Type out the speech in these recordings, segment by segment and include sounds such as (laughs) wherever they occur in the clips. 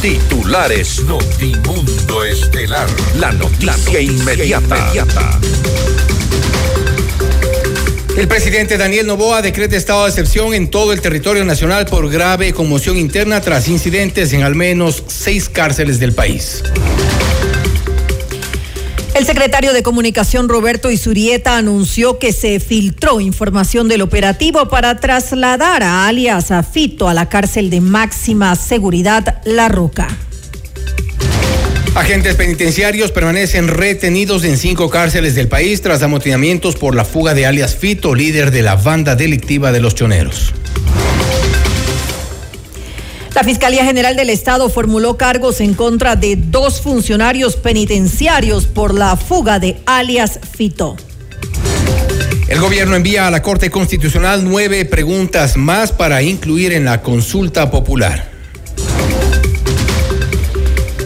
Titulares Notimundo Estelar. La noticia, inmediata. El presidente Daniel Novoa decreta estado de excepción en todo el territorio nacional por grave conmoción interna tras incidentes en al menos seis cárceles del país. El secretario de Comunicación Roberto Isurieta anunció que se filtró información del operativo para trasladar a alias Afito a la cárcel de máxima seguridad La Roca. Agentes penitenciarios permanecen retenidos en cinco cárceles del país tras amotinamientos por la fuga de alias Fito, líder de la banda delictiva de los choneros. La Fiscalía General del Estado formuló cargos en contra de dos funcionarios penitenciarios por la fuga de alias Fito. El gobierno envía a la Corte Constitucional nueve preguntas más para incluir en la consulta popular.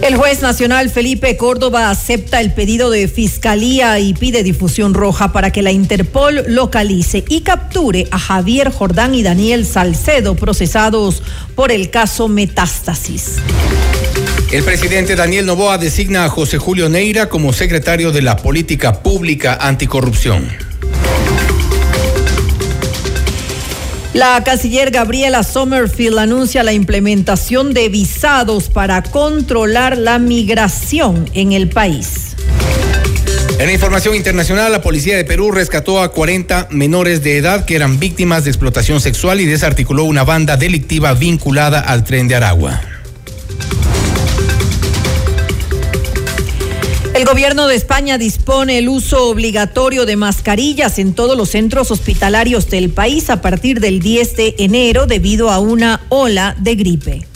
El juez nacional Felipe Córdoba acepta el pedido de fiscalía y pide difusión roja para que la Interpol localice y capture a Javier Jordán y Daniel Salcedo procesados por el caso Metástasis. El presidente Daniel Novoa designa a José Julio Neira como secretario de la Política Pública Anticorrupción. La canciller Gabriela Sommerfield anuncia la implementación de visados para controlar la migración en el país. En la información internacional, la policía de Perú rescató a 40 menores de edad que eran víctimas de explotación sexual y desarticuló una banda delictiva vinculada al tren de Aragua. El gobierno de España dispone el uso obligatorio de mascarillas en todos los centros hospitalarios del país a partir del 10 de enero debido a una ola de gripe.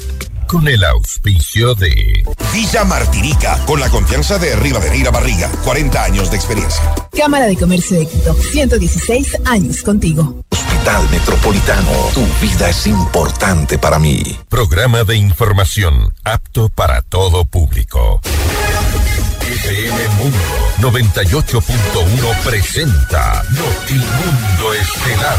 Con el auspicio de Villa Martirica, con la confianza de Rivadeneira Barriga, 40 años de experiencia. Cámara de Comercio de Quito, 116 años contigo. Hospital Metropolitano, tu vida es importante para mí. Programa de información apto para todo público. FM Mundo 98.1 presenta Notimundo Estelar.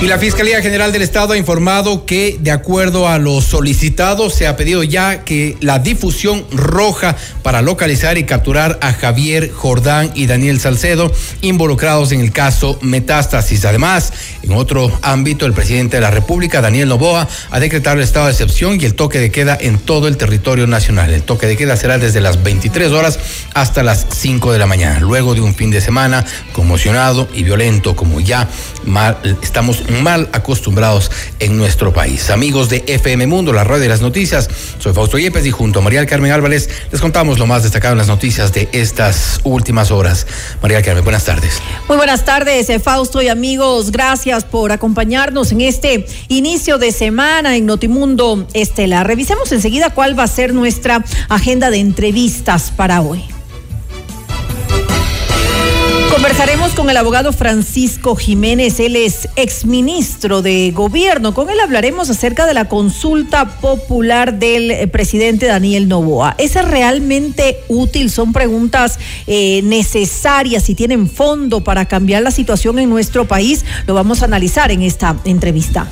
Y la Fiscalía General del Estado ha informado que, de acuerdo a lo solicitado, se ha pedido ya que la difusión roja para localizar y capturar a Javier Jordán y Daniel Salcedo involucrados en el caso Metástasis. Además, en otro ámbito, el presidente de la República, Daniel Novoa, ha decretado el estado de excepción y el toque de queda en todo el territorio nacional. El toque de queda será desde las 23 horas hasta las 5 de la mañana, luego de un fin de semana conmocionado y violento como ya estamos mal acostumbrados en nuestro país. Amigos de FM Mundo, la radio de las noticias, soy Fausto Yepes y junto a María Carmen Álvarez les contamos lo más destacado en las noticias de estas últimas horas. María Carmen, buenas tardes. Muy buenas tardes, eh, Fausto y amigos. Gracias por acompañarnos en este inicio de semana en Notimundo Estela. Revisemos enseguida cuál va a ser nuestra agenda de entrevistas para hoy. Conversaremos con el abogado Francisco Jiménez, él es exministro de gobierno. Con él hablaremos acerca de la consulta popular del eh, presidente Daniel Novoa. ¿Es realmente útil? ¿Son preguntas eh, necesarias y tienen fondo para cambiar la situación en nuestro país? Lo vamos a analizar en esta entrevista.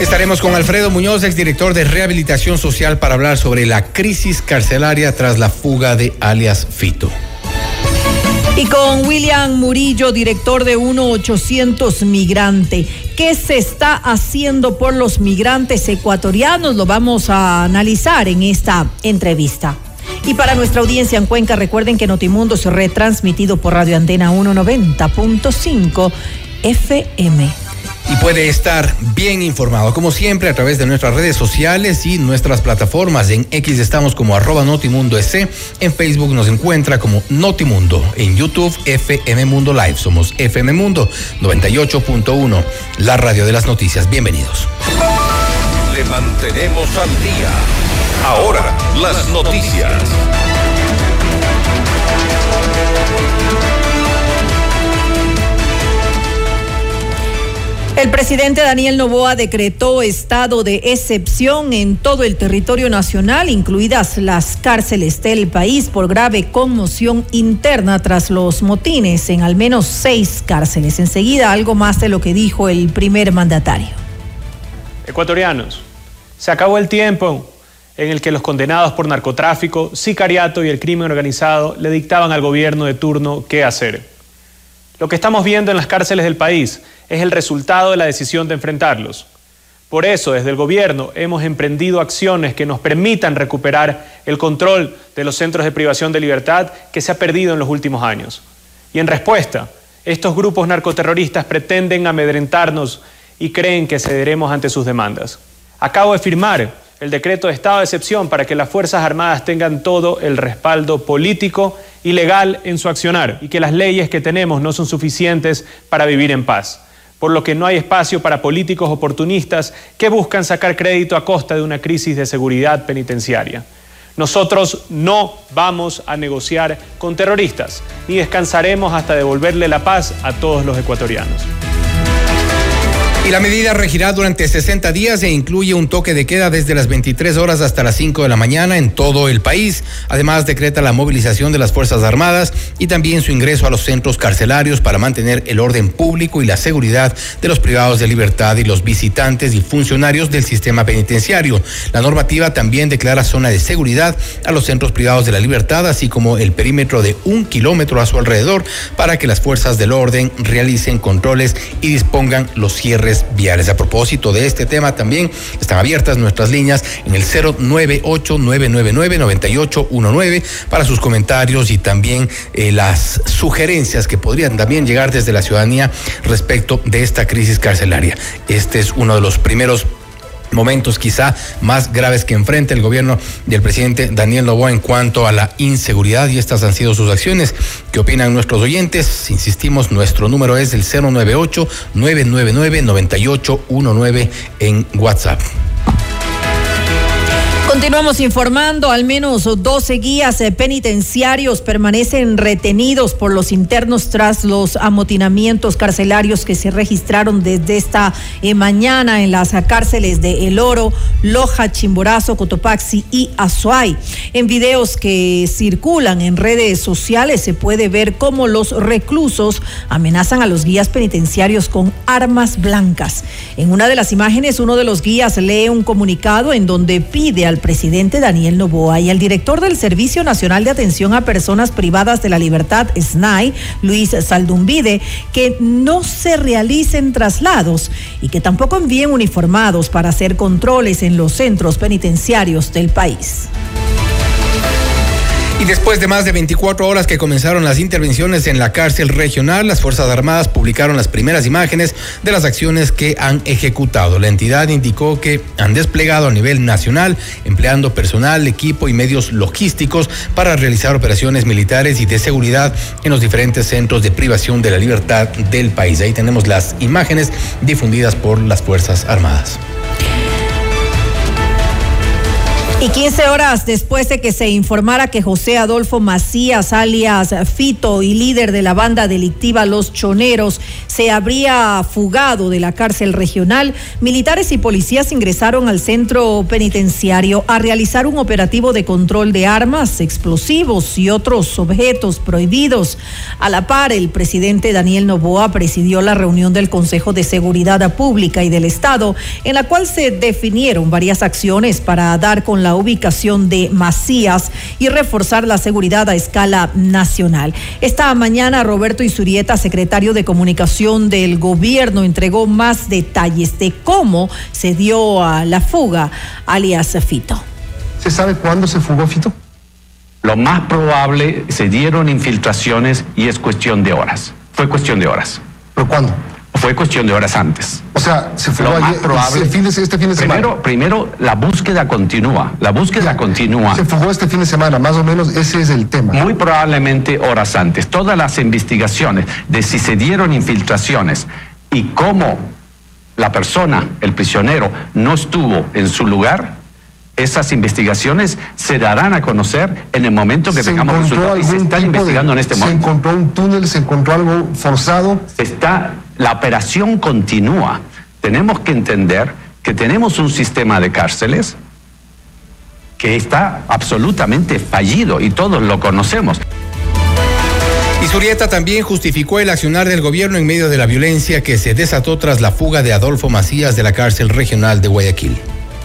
Estaremos con Alfredo Muñoz, exdirector de Rehabilitación Social, para hablar sobre la crisis carcelaria tras la fuga de alias Fito. Y con William Murillo, director de 1800 Migrante. ¿Qué se está haciendo por los migrantes ecuatorianos? Lo vamos a analizar en esta entrevista. Y para nuestra audiencia en Cuenca, recuerden que Notimundo se retransmitido por Radio Antena 190.5 FM. Y puede estar bien informado, como siempre, a través de nuestras redes sociales y nuestras plataformas. En X estamos como arroba Notimundo S, en Facebook nos encuentra como Notimundo, en YouTube FM Mundo Live, somos FM Mundo 98.1, la radio de las noticias. Bienvenidos. Le mantenemos al día. Ahora, las noticias. El presidente Daniel Novoa decretó estado de excepción en todo el territorio nacional, incluidas las cárceles del país, por grave conmoción interna tras los motines en al menos seis cárceles. Enseguida, algo más de lo que dijo el primer mandatario. Ecuatorianos, se acabó el tiempo en el que los condenados por narcotráfico, sicariato y el crimen organizado le dictaban al gobierno de turno qué hacer. Lo que estamos viendo en las cárceles del país es el resultado de la decisión de enfrentarlos. Por eso, desde el gobierno hemos emprendido acciones que nos permitan recuperar el control de los centros de privación de libertad que se ha perdido en los últimos años. Y en respuesta, estos grupos narcoterroristas pretenden amedrentarnos y creen que cederemos ante sus demandas. Acabo de firmar el decreto de estado de excepción para que las Fuerzas Armadas tengan todo el respaldo político y legal en su accionar y que las leyes que tenemos no son suficientes para vivir en paz por lo que no hay espacio para políticos oportunistas que buscan sacar crédito a costa de una crisis de seguridad penitenciaria. Nosotros no vamos a negociar con terroristas, ni descansaremos hasta devolverle la paz a todos los ecuatorianos. Y la medida regirá durante 60 días e incluye un toque de queda desde las 23 horas hasta las 5 de la mañana en todo el país. Además, decreta la movilización de las Fuerzas Armadas y también su ingreso a los centros carcelarios para mantener el orden público y la seguridad de los privados de libertad y los visitantes y funcionarios del sistema penitenciario. La normativa también declara zona de seguridad a los centros privados de la libertad, así como el perímetro de un kilómetro a su alrededor para que las fuerzas del orden realicen controles y dispongan los cierres viales. A propósito de este tema también están abiertas nuestras líneas en el 098-999-9819 para sus comentarios y también eh, las sugerencias que podrían también llegar desde la ciudadanía respecto de esta crisis carcelaria. Este es uno de los primeros momentos quizá más graves que enfrenta el gobierno del presidente Daniel Novoa en cuanto a la inseguridad y estas han sido sus acciones. ¿Qué opinan nuestros oyentes? Insistimos, nuestro número es el 098-999-9819 en WhatsApp. Continuamos informando, al menos 12 guías eh, penitenciarios permanecen retenidos por los internos tras los amotinamientos carcelarios que se registraron desde esta eh, mañana en las cárceles de El Oro, Loja, Chimborazo, Cotopaxi y Azuay. En videos que circulan en redes sociales se puede ver cómo los reclusos amenazan a los guías penitenciarios con armas blancas. En una de las imágenes, uno de los guías lee un comunicado en donde pide al presidente Daniel Novoa y al director del Servicio Nacional de Atención a Personas Privadas de la Libertad, SNAI, Luis Saldumbide, que no se realicen traslados y que tampoco envíen uniformados para hacer controles en los centros penitenciarios del país. Y después de más de 24 horas que comenzaron las intervenciones en la cárcel regional, las Fuerzas Armadas publicaron las primeras imágenes de las acciones que han ejecutado. La entidad indicó que han desplegado a nivel nacional, empleando personal, equipo y medios logísticos para realizar operaciones militares y de seguridad en los diferentes centros de privación de la libertad del país. Ahí tenemos las imágenes difundidas por las Fuerzas Armadas. Y 15 horas después de que se informara que José Adolfo Macías, alias Fito y líder de la banda delictiva Los Choneros, se habría fugado de la cárcel regional, militares y policías ingresaron al centro penitenciario a realizar un operativo de control de armas, explosivos y otros objetos prohibidos. A la par, el presidente Daniel Novoa presidió la reunión del Consejo de Seguridad Pública y del Estado, en la cual se definieron varias acciones para dar con la ubicación de Macías y reforzar la seguridad a escala nacional. Esta mañana Roberto Isurieta, secretario de Comunicación del Gobierno, entregó más detalles de cómo se dio a la fuga alias Fito. ¿Se sabe cuándo se fugó Fito? Lo más probable se dieron infiltraciones y es cuestión de horas. Fue cuestión de horas. ¿Pero cuándo? Fue cuestión de horas antes. O sea, se fugó Lo más ayer- probable- este fin de, este fin de semana. Primero, primero, la búsqueda continúa. La búsqueda continúa. Se fugó este fin de semana, más o menos ese es el tema. Muy probablemente horas antes. Todas las investigaciones de si se dieron infiltraciones y cómo la persona, el prisionero, no estuvo en su lugar, esas investigaciones se darán a conocer en el momento que ¿Se tengamos resultados. Y se de- investigando en este ¿Se momento. encontró un túnel, se encontró algo forzado? Está, la operación continúa. Tenemos que entender que tenemos un sistema de cárceles que está absolutamente fallido y todos lo conocemos. Y Surieta también justificó el accionar del gobierno en medio de la violencia que se desató tras la fuga de Adolfo Macías de la cárcel regional de Guayaquil.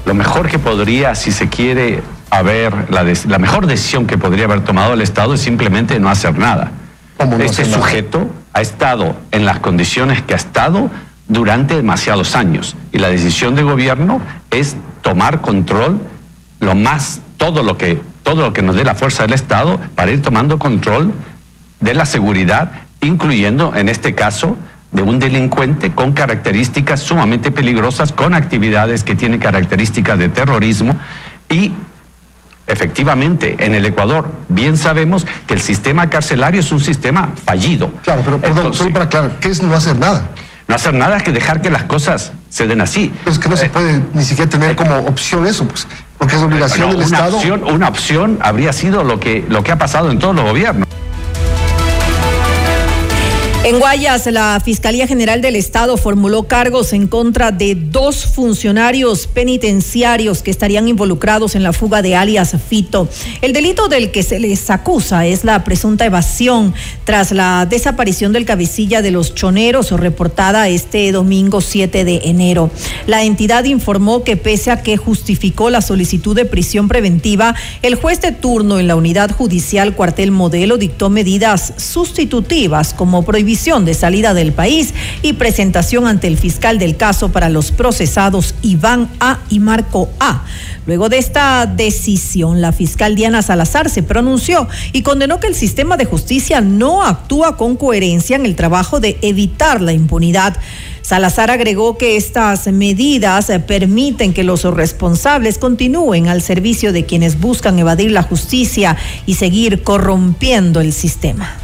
Lo mejor que podría, si se quiere, haber, la, mejor decisión que podría haber tomado el Estado es simplemente no hacer nada. ¿Cómo no este hacer nada? Ha estado en las condiciones que ha estado durante demasiados años. Y la decisión del gobierno es tomar control lo más todo lo que todo lo que nos dé la fuerza del Estado para ir tomando control de la seguridad, incluyendo en este caso de un delincuente con características sumamente peligrosas, con actividades que tienen características de terrorismo y efectivamente en el Ecuador bien sabemos que el sistema carcelario es un sistema fallido. Claro, pero perdón, Entonces, solo para aclarar, ¿qué es no hacer nada? no hacer nada es que dejar que las cosas se den así. Es que no se Eh, puede ni siquiera tener como opción eso, pues, porque es obligación del una Estado. opción, una opción habría sido lo que, lo que ha pasado en todos los gobiernos. En Guayas, la Fiscalía General del Estado formuló cargos en contra de dos funcionarios penitenciarios que estarían involucrados en la fuga de alias Fito. El delito del que se les acusa es la presunta evasión tras la desaparición del cabecilla de los choneros reportada este domingo 7 de enero. La entidad informó que pese a que justificó la solicitud de prisión preventiva, el juez de turno en la unidad judicial cuartel modelo dictó medidas sustitutivas como prohibición de salida del país y presentación ante el fiscal del caso para los procesados Iván A y Marco A. Luego de esta decisión, la fiscal Diana Salazar se pronunció y condenó que el sistema de justicia no actúa con coherencia en el trabajo de evitar la impunidad. Salazar agregó que estas medidas eh, permiten que los responsables continúen al servicio de quienes buscan evadir la justicia y seguir corrompiendo el sistema.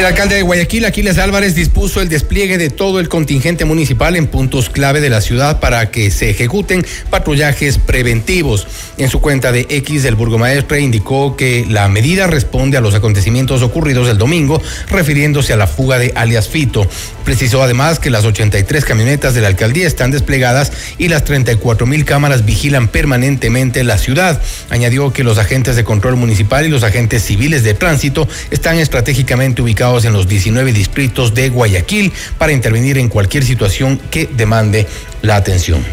El alcalde de Guayaquil, Aquiles Álvarez, dispuso el despliegue de todo el contingente municipal en puntos clave de la ciudad para que se ejecuten patrullajes preventivos. En su cuenta de X, el burgomaestre indicó que la medida responde a los acontecimientos ocurridos el domingo, refiriéndose a la fuga de alias Fito. Precisó además que las 83 camionetas de la alcaldía están desplegadas y las 34 mil cámaras vigilan permanentemente la ciudad. Añadió que los agentes de control municipal y los agentes civiles de tránsito están estratégicamente ubicados en los 19 distritos de Guayaquil para intervenir en cualquier situación que demande la atención.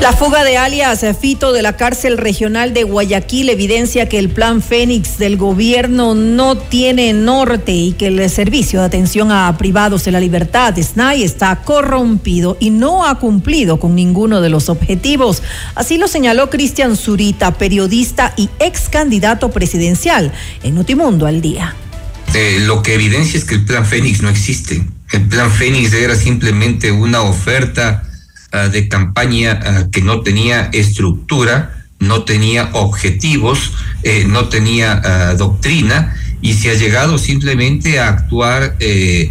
La fuga de alias Fito de la cárcel regional de Guayaquil evidencia que el plan Fénix del gobierno no tiene norte y que el servicio de atención a privados de la libertad, SNAI, está corrompido y no ha cumplido con ninguno de los objetivos. Así lo señaló Cristian Zurita, periodista y ex candidato presidencial en Notimundo al día. Eh, lo que evidencia es que el plan Fénix no existe. El plan Fénix era simplemente una oferta uh, de campaña uh, que no tenía estructura, no tenía objetivos, eh, no tenía uh, doctrina y se ha llegado simplemente a actuar eh,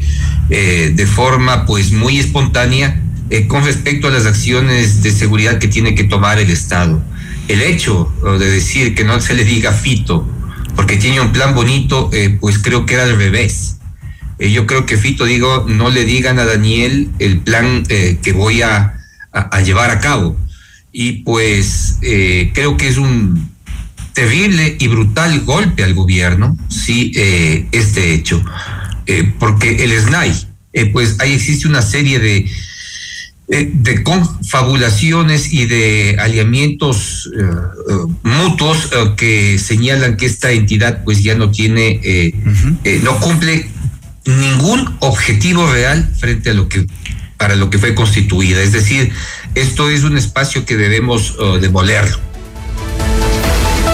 de forma pues muy espontánea eh, con respecto a las acciones de seguridad que tiene que tomar el Estado. El hecho de decir que no se le diga Fito, porque tiene un plan bonito, eh, pues creo que era al revés. Eh, yo creo que Fito, digo, no le digan a Daniel el plan eh, que voy a, a, a, llevar a cabo. Y pues eh, creo que es un terrible y brutal golpe al gobierno, sí, eh, este hecho. Eh, porque el SNAI, pues ahí existe una serie de, eh, de confabulaciones y de aliamientos mutuos que señalan que esta entidad pues ya no tiene, eh, -huh. no cumple ningún objetivo real frente a lo que para lo que fue constituida. Es decir, esto es un espacio que debemos demolerlo.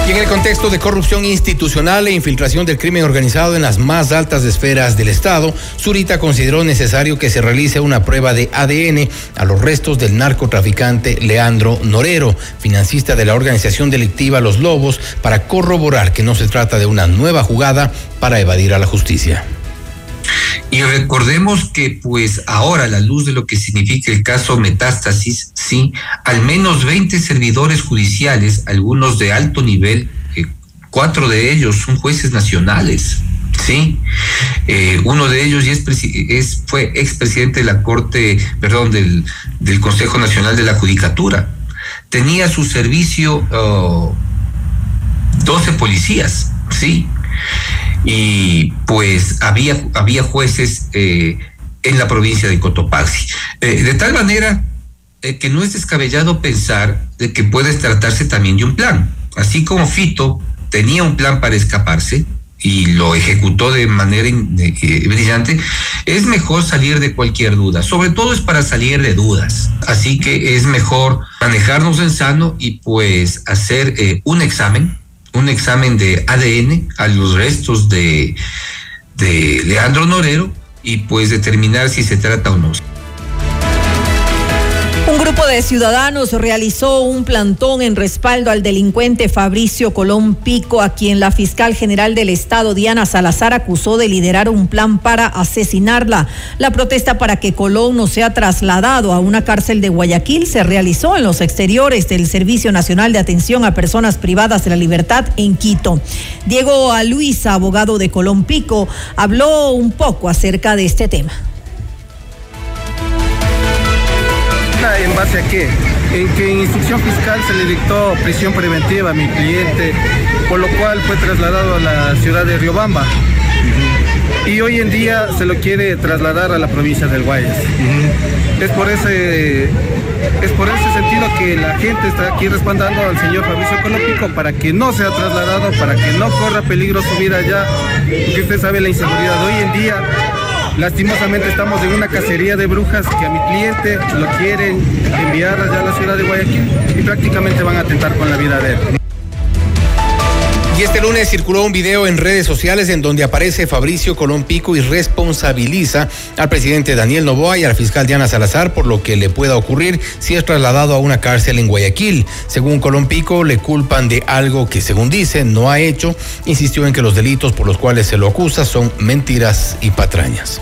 Y en el contexto de corrupción institucional e infiltración del crimen organizado en las más altas esferas del Estado, Zurita consideró necesario que se realice una prueba de ADN a los restos del narcotraficante Leandro Norero, financista de la organización delictiva Los Lobos, para corroborar que no se trata de una nueva jugada para evadir a la justicia. Y recordemos que pues ahora a la luz de lo que significa el caso Metástasis, sí, al menos 20 servidores judiciales, algunos de alto nivel, eh, cuatro de ellos son jueces nacionales, sí. Eh, uno de ellos es, es, fue expresidente de la Corte, perdón, del, del Consejo Nacional de la Judicatura. Tenía a su servicio 12 policías, sí y pues había, había jueces eh, en la provincia de Cotopaxi. Eh, de tal manera eh, que no es descabellado pensar de que puede tratarse también de un plan. Así como Fito tenía un plan para escaparse y lo ejecutó de manera brillante, es mejor salir de cualquier duda. Sobre todo es para salir de dudas. Así que es mejor manejarnos en sano y pues hacer un examen un examen de ADN a los restos de, de Leandro Norero y pues determinar si se trata o no. Un grupo de ciudadanos realizó un plantón en respaldo al delincuente Fabricio Colón Pico, a quien la fiscal general del Estado, Diana Salazar, acusó de liderar un plan para asesinarla. La protesta para que Colón no sea trasladado a una cárcel de Guayaquil se realizó en los exteriores del Servicio Nacional de Atención a Personas Privadas de la Libertad en Quito. Diego Luisa, abogado de Colón Pico, habló un poco acerca de este tema. ¿En base a qué? En que en instrucción fiscal se le dictó prisión preventiva a mi cliente, por lo cual fue trasladado a la ciudad de Riobamba. Y hoy en día se lo quiere trasladar a la provincia del Guayas. Es por ese es por ese sentido que la gente está aquí respaldando al señor Fabricio Colópico para que no sea trasladado, para que no corra peligro su vida allá, porque usted sabe la inseguridad de hoy en día Lastimosamente estamos en una cacería de brujas que a mi cliente lo quieren enviar allá a la ciudad de Guayaquil y prácticamente van a atentar con la vida de él. Y este lunes circuló un video en redes sociales en donde aparece Fabricio Colón Pico y responsabiliza al presidente Daniel Novoa y al fiscal Diana Salazar por lo que le pueda ocurrir si es trasladado a una cárcel en Guayaquil. Según Colón Pico, le culpan de algo que, según dice, no ha hecho. Insistió en que los delitos por los cuales se lo acusa son mentiras y patrañas.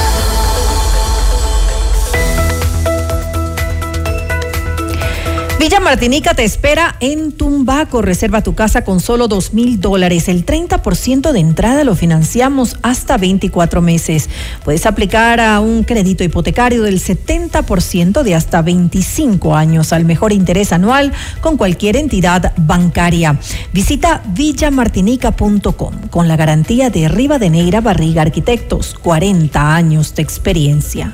Villa Martinica te espera en Tumbaco. Reserva tu casa con solo dos mil dólares. El 30% de entrada lo financiamos hasta 24 meses. Puedes aplicar a un crédito hipotecario del 70% de hasta 25 años al mejor interés anual con cualquier entidad bancaria. Visita villamartinica.com con la garantía de Rivadeneira Barriga Arquitectos. 40 años de experiencia.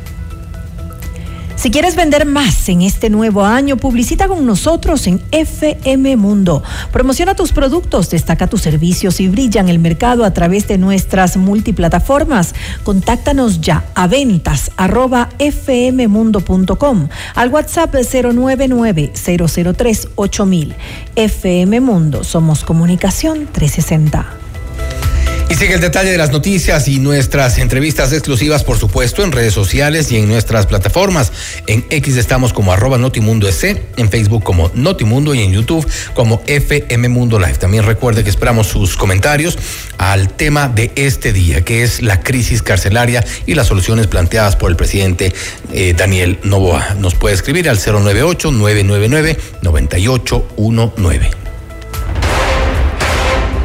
Si quieres vender más en este nuevo año, publicita con nosotros en FM Mundo. Promociona tus productos, destaca tus servicios y brilla en el mercado a través de nuestras multiplataformas. Contáctanos ya a ventas arroba al WhatsApp 099 003 8000. FM Mundo, somos comunicación 360. Y sigue el detalle de las noticias y nuestras entrevistas exclusivas, por supuesto, en redes sociales y en nuestras plataformas. En X estamos como arroba Notimundo S, en Facebook como Notimundo y en YouTube como FM Mundo Live. También recuerde que esperamos sus comentarios al tema de este día, que es la crisis carcelaria y las soluciones planteadas por el presidente eh, Daniel Novoa. Nos puede escribir al 098-999-9819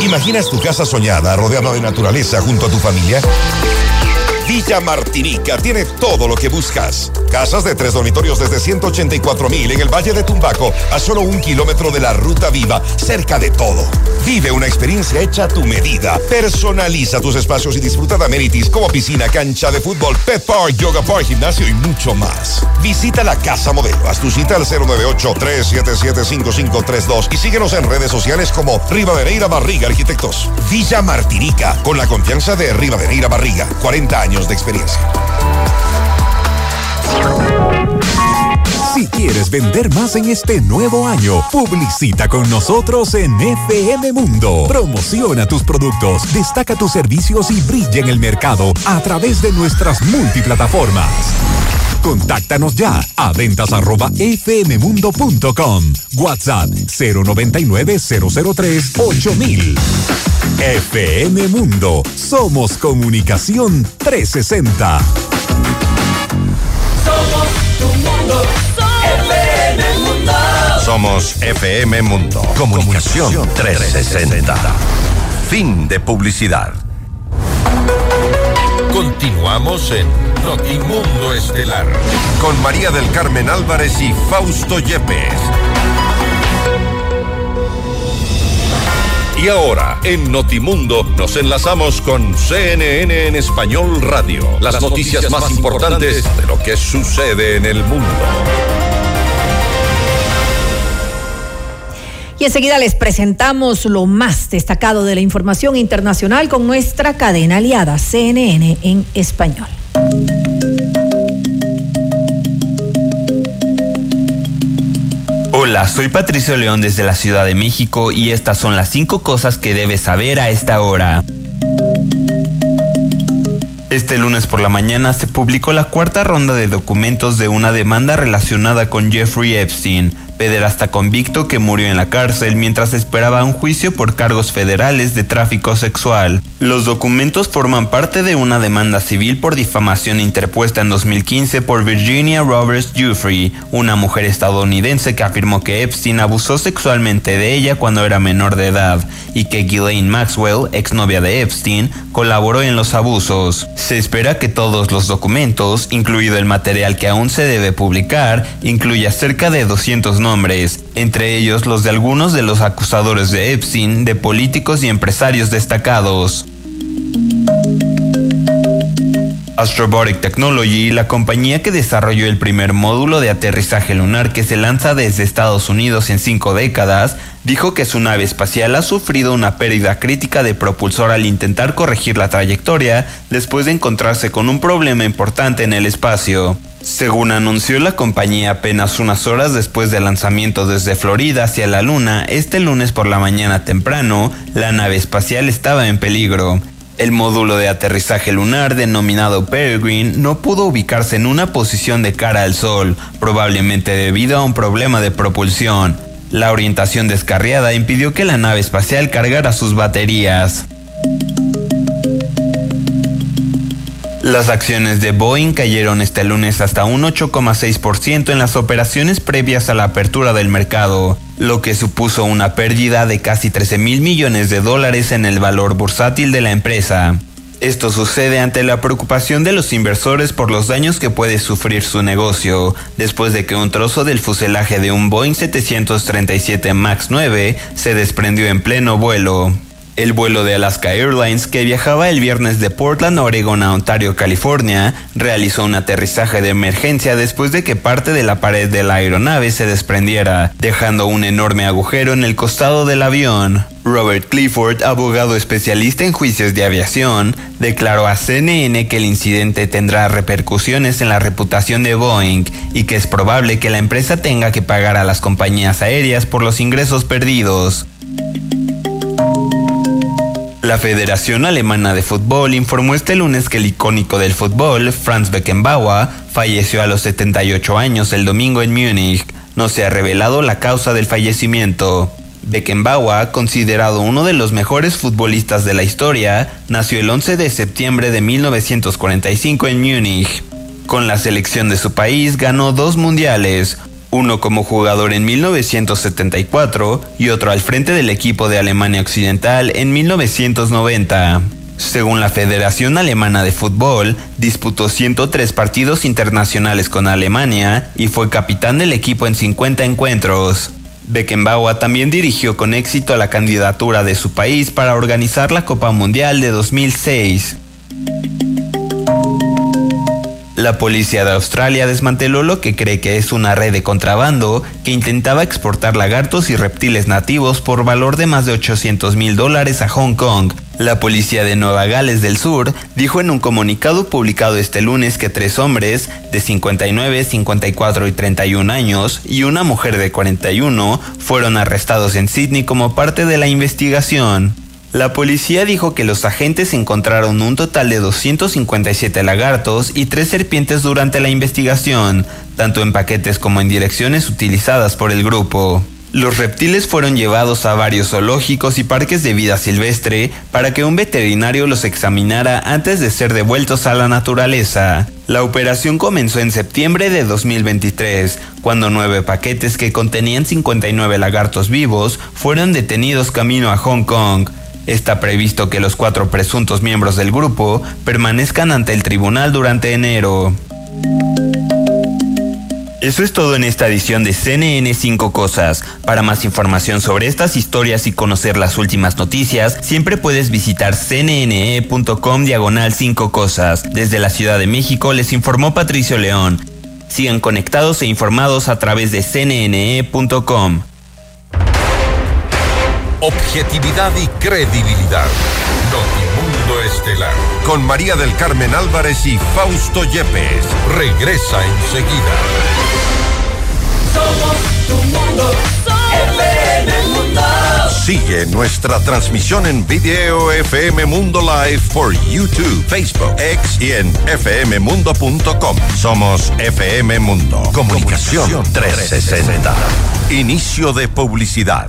¿Imaginas tu casa soñada rodeada de naturaleza junto a tu familia? Villa Martinica tiene todo lo que buscas. Casas de tres dormitorios desde 184 mil en el Valle de Tumbaco, a solo un kilómetro de la Ruta Viva, cerca de todo. Vive una experiencia hecha a tu medida. Personaliza tus espacios y disfruta de amenities como piscina, cancha de fútbol, pet park, yoga park, gimnasio y mucho más. Visita la Casa Modelo. Haz tu cita al 098-377-5532 y síguenos en redes sociales como Rivadeneira Barriga Arquitectos. Villa Martinica, con la confianza de Rivadeneira Barriga. 40 años de experiencia. Si quieres vender más en este nuevo año, publicita con nosotros en FM Mundo. Promociona tus productos, destaca tus servicios y brilla en el mercado a través de nuestras multiplataformas. Contáctanos ya a ventas arroba fmmundo.com. WhatsApp 099 003 8000. FM Mundo. Somos comunicación 360. Somos tu mundo. FM Mundo. Somos FM Mundo. Comunicación 360. Fin de publicidad. Continuamos en Notimundo Estelar con María del Carmen Álvarez y Fausto Yepes. Y ahora, en Notimundo, nos enlazamos con CNN en Español Radio. Las, noticias, más importantes de lo que sucede en el mundo. Y enseguida les presentamos lo más destacado de la información internacional con nuestra cadena aliada CNN en español. Hola, soy Patricio León desde la Ciudad de México y estas son las cinco cosas que debes saber a esta hora. Este lunes por la mañana se publicó la cuarta ronda de documentos de una demanda relacionada con Jeffrey Epstein, pederasta convicto que murió en la cárcel mientras esperaba un juicio por cargos federales de tráfico sexual. Los documentos forman parte de una demanda civil por difamación interpuesta en 2015 por Virginia Roberts Jeffrey, una mujer estadounidense que afirmó que Epstein abusó sexualmente de ella cuando era menor de edad y que Ghislaine Maxwell, exnovia de Epstein, colaboró en los abusos. Se espera que todos los documentos, incluido el material que aún se debe publicar, incluya cerca de 200 nombres entre ellos los de algunos de los acusadores de Epstein, de políticos y empresarios destacados. Astrobotic Technology, la compañía que desarrolló el primer módulo de aterrizaje lunar que se lanza desde Estados Unidos en cinco décadas, dijo que su nave espacial ha sufrido una pérdida crítica de propulsor al intentar corregir la trayectoria después de encontrarse con un problema importante en el espacio. Según anunció la compañía apenas unas horas después del lanzamiento desde Florida hacia la Luna, este lunes por la mañana temprano, la nave espacial estaba en peligro. El módulo de aterrizaje lunar denominado Peregrine no pudo ubicarse en una posición de cara al Sol, probablemente debido a un problema de propulsión. La orientación descarriada impidió que la nave espacial cargara sus baterías. Las acciones de Boeing cayeron este lunes hasta un 8,6% en las operaciones previas a la apertura del mercado, lo que supuso una pérdida de casi 13 mil millones de dólares en el valor bursátil de la empresa. Esto sucede ante la preocupación de los inversores por los daños que puede sufrir su negocio, después de que un trozo del fuselaje de un Boeing 737 MAX 9 se desprendió en pleno vuelo. El vuelo de Alaska Airlines, que viajaba el viernes de Portland, Oregon a Ontario, California, realizó un aterrizaje de emergencia después de que parte de la pared de la aeronave se desprendiera, dejando un enorme agujero en el costado del avión. Robert Clifford, abogado especialista en juicios de aviación, declaró a CNN que el incidente tendrá repercusiones en la reputación de Boeing y que es probable que la empresa tenga que pagar a las compañías aéreas por los ingresos perdidos. La Federación Alemana de Fútbol informó este lunes que el icónico del fútbol, Franz Beckenbauer, falleció a los 78 años el domingo en Múnich. No se ha revelado la causa del fallecimiento. Beckenbauer, considerado uno de los mejores futbolistas de la historia, nació el 11 de septiembre de 1945 en Múnich. Con la selección de su país ganó dos mundiales, uno como jugador en 1974 y otro al frente del equipo de Alemania Occidental en 1990. Según la Federación Alemana de Fútbol, disputó 103 partidos internacionales con Alemania y fue capitán del equipo en 50 encuentros. Beckenbauer también dirigió con éxito a la candidatura de su país para organizar la Copa Mundial de 2006. La policía de Australia desmanteló lo que cree que es una red de contrabando que intentaba exportar lagartos y reptiles nativos por valor de más de 800 mil dólares a Hong Kong. La policía de Nueva Gales del Sur dijo en un comunicado publicado este lunes que tres hombres de 59, 54 y 31 años y una mujer de 41 fueron arrestados en Sydney como parte de la investigación. La policía dijo que los agentes encontraron un total de 257 lagartos y tres serpientes durante la investigación, tanto en paquetes como en direcciones utilizadas por el grupo. Los reptiles fueron llevados a varios zoológicos y parques de vida silvestre para que un veterinario los examinara antes de ser devueltos a la naturaleza. La operación comenzó en septiembre de 2023, cuando nueve paquetes que contenían 59 lagartos vivos fueron detenidos camino a Hong Kong. Está previsto que los cuatro presuntos miembros del grupo permanezcan ante el tribunal durante enero. Eso es todo en esta edición de CNN 5 Cosas. Para más información sobre estas historias y conocer las últimas noticias, siempre puedes visitar cnne.com diagonal 5 Cosas. Desde la Ciudad de México les informó Patricio León. Sigan conectados e informados a través de cnne.com objetividad y credibilidad. Notimundo Estelar. Con María del Carmen Álvarez y Fausto Yepes. Regresa enseguida. Somos tu mundo. FM Mundo. Sigue nuestra transmisión en video FM Mundo Live por YouTube, Facebook, X y en fmmundo.com. Somos FM Mundo. Comunicación 360. Inicio de publicidad.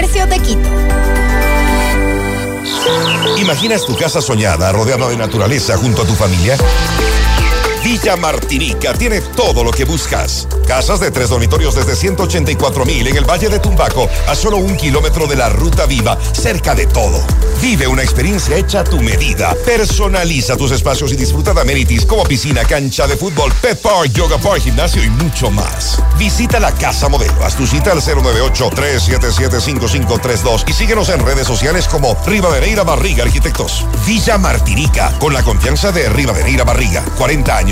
de Quito. ¿Imaginas tu casa soñada rodeada de naturaleza junto a tu familia? Villa Martinica tiene todo lo que buscas. Casas de tres dormitorios desde 184 mil en el Valle de Tumbaco, a solo un kilómetro de la Ruta Viva, cerca de todo. Vive una experiencia hecha a tu medida. Personaliza tus espacios y disfruta de amenities como piscina, cancha de fútbol, pet park, yoga park, gimnasio y mucho más. Visita la Casa Modelo. Haz tu cita al 098-377-5532 y síguenos en redes sociales como Rivadeneira Barriga Arquitectos. Villa Martinica, con la confianza de Rivadeneira Barriga. 40 años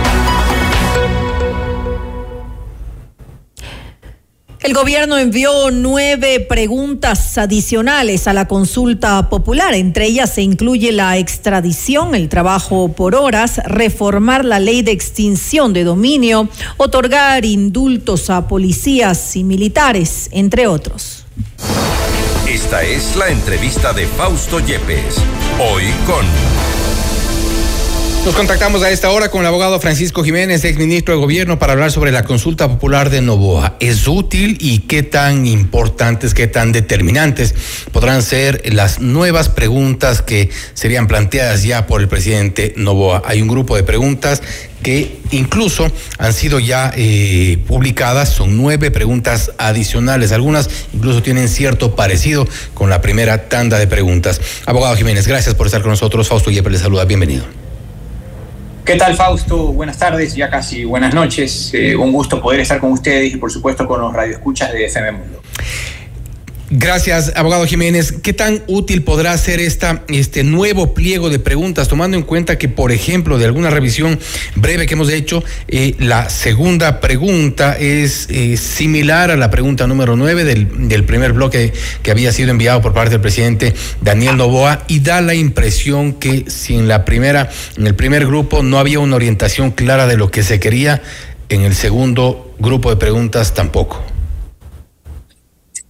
El gobierno envió nueve preguntas adicionales a la consulta popular. Entre ellas se incluye la extradición, el trabajo por horas, reformar la ley de extinción de dominio, otorgar indultos a policías y militares, entre otros. Esta es la entrevista de Fausto Yepes. Hoy con... Nos contactamos a esta hora con el abogado Francisco Jiménez, ex ministro de Gobierno, para hablar sobre la consulta popular de Novoa. ¿Es útil y qué tan importantes, qué tan determinantes podrán ser las nuevas preguntas que serían planteadas ya por el presidente Novoa? Hay un grupo de preguntas que incluso han sido ya eh, publicadas, son nueve preguntas adicionales, algunas incluso tienen cierto parecido con la primera tanda de preguntas. Abogado Jiménez, gracias por estar con nosotros. Fausto Yepes le saluda, bienvenido. ¿Qué tal, Fausto? Buenas tardes, ya casi buenas noches. Eh, un gusto poder estar con ustedes y, por supuesto, con los radioescuchas de FM Mundo. Gracias, abogado Jiménez. ¿Qué tan útil podrá ser esta, este nuevo pliego de preguntas, tomando en cuenta que, por ejemplo, de alguna revisión breve que hemos hecho, eh, la segunda pregunta es eh, similar a la pregunta número nueve del, del, primer bloque que había sido enviado por parte del presidente Daniel Novoa y da la impresión que si en la primera, en el primer grupo no había una orientación clara de lo que se quería, en el segundo grupo de preguntas tampoco.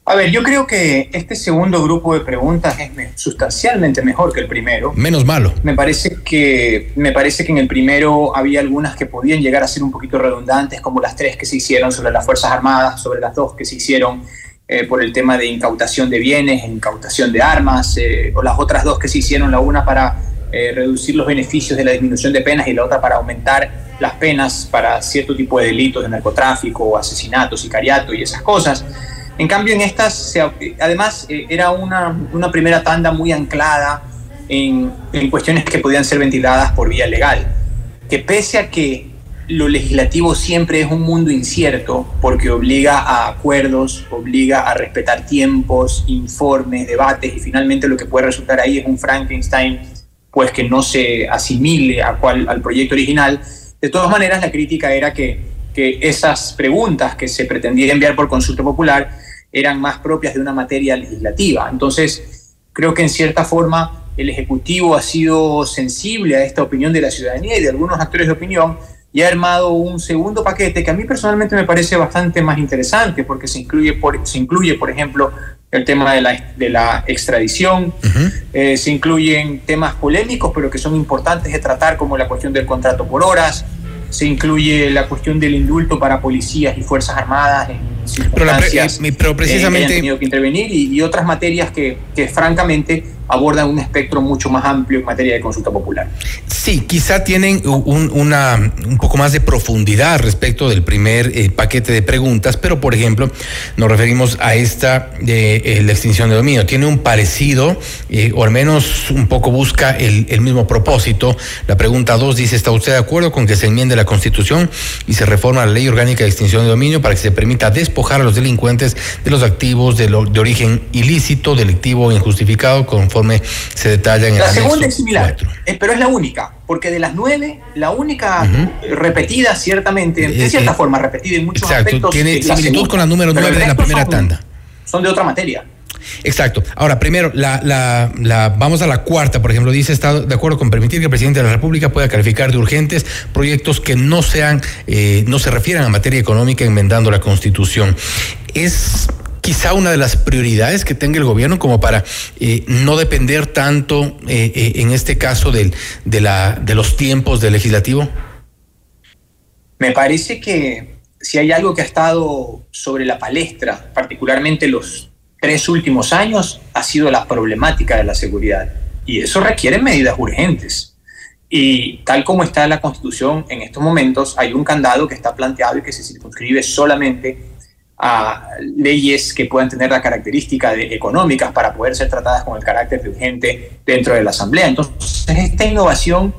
A ver, yo creo que este segundo grupo de preguntas es sustancialmente mejor que el primero. Menos malo. Me parece que me parece que en el primero había algunas que podían llegar a ser un poquito redundantes, como las tres que se hicieron sobre las fuerzas armadas, sobre las dos que se hicieron eh, por el tema de incautación de bienes, incautación de armas, eh, o las otras dos que se hicieron, la una para eh, reducir los beneficios de la disminución de penas y la otra para aumentar las penas para cierto tipo de delitos de narcotráfico, asesinato, sicariato y esas cosas. En cambio, en estas, además, eh, era una, una, primera tanda muy anclada en, en, cuestiones que podían ser ventiladas por vía legal. Que pese a que lo legislativo siempre es un mundo incierto, porque obliga a acuerdos, obliga a respetar tiempos, informes, debates, y finalmente lo que puede resultar ahí es un Frankenstein, pues que no se asimile a cual, al proyecto original. De todas maneras, la crítica era que que esas preguntas que se pretendía enviar por consulta popular eran más propias de una materia legislativa. Entonces, creo que en cierta forma el Ejecutivo ha sido sensible a esta opinión de la ciudadanía y de algunos actores de opinión y ha armado un segundo paquete que a mí personalmente me parece bastante más interesante porque se incluye, por, se incluye por ejemplo, el tema de la, de la extradición, uh -huh. eh, se incluyen temas polémicos pero que son importantes de tratar como la cuestión del contrato por horas, se incluye la cuestión del indulto para policías y fuerzas armadas en circunstancias pero, la, pero precisamente eh, que hayan tenido que intervenir y, y otras materias que, que, francamente abordan un espectro mucho más amplio en materia de consulta popular. Sí, quizá tienen un, un poco más de profundidad respecto del primer eh, paquete de preguntas, pero por ejemplo, nos referimos a esta de eh, la extinción de dominio. Tiene un parecido, eh, o al menos un poco busca el, el mismo propósito. La pregunta 2 dice, ¿está usted de acuerdo con que se enmiende la Constitución y se reforma la ley orgánica de extinción de dominio para que se permita despojar a los delincuentes de los activos de, lo, de origen ilícito, delictivo o injustificado, conforme se detalla en la el segunda es similar, eh, pero es la única, porque de las nueve, la única uh -huh. repetida ciertamente, de cierta eh, forma repetida en muchos exacto, aspectos. Tiene similitud segunda, con la número nueve de la primera son, tanda. Son de otra materia. Exacto. Ahora, primero, la, la, la, vamos a la cuarta, por ejemplo, dice, está de acuerdo con permitir que el presidente de la República pueda calificar de urgentes proyectos que no sean, eh, no se refieran a materia económica enmendando la Constitución. Es quizá una de las prioridades que tenga el gobierno como para eh, no depender tanto, eh, eh, en este caso, de, de los tiempos del legislativo? Me parece que si hay algo que ha estado sobre la palestra, particularmente los tres últimos años, ha sido la problemática de la seguridad. Y eso requiere medidas urgentes. Y tal como está la Constitución en estos momentos, hay un candado que está planteado y que se circunscribe solamente a leyes que puedan tener la característica de económicas para poder ser tratadas con el carácter de urgente dentro de la Asamblea. Entonces, esta innovación,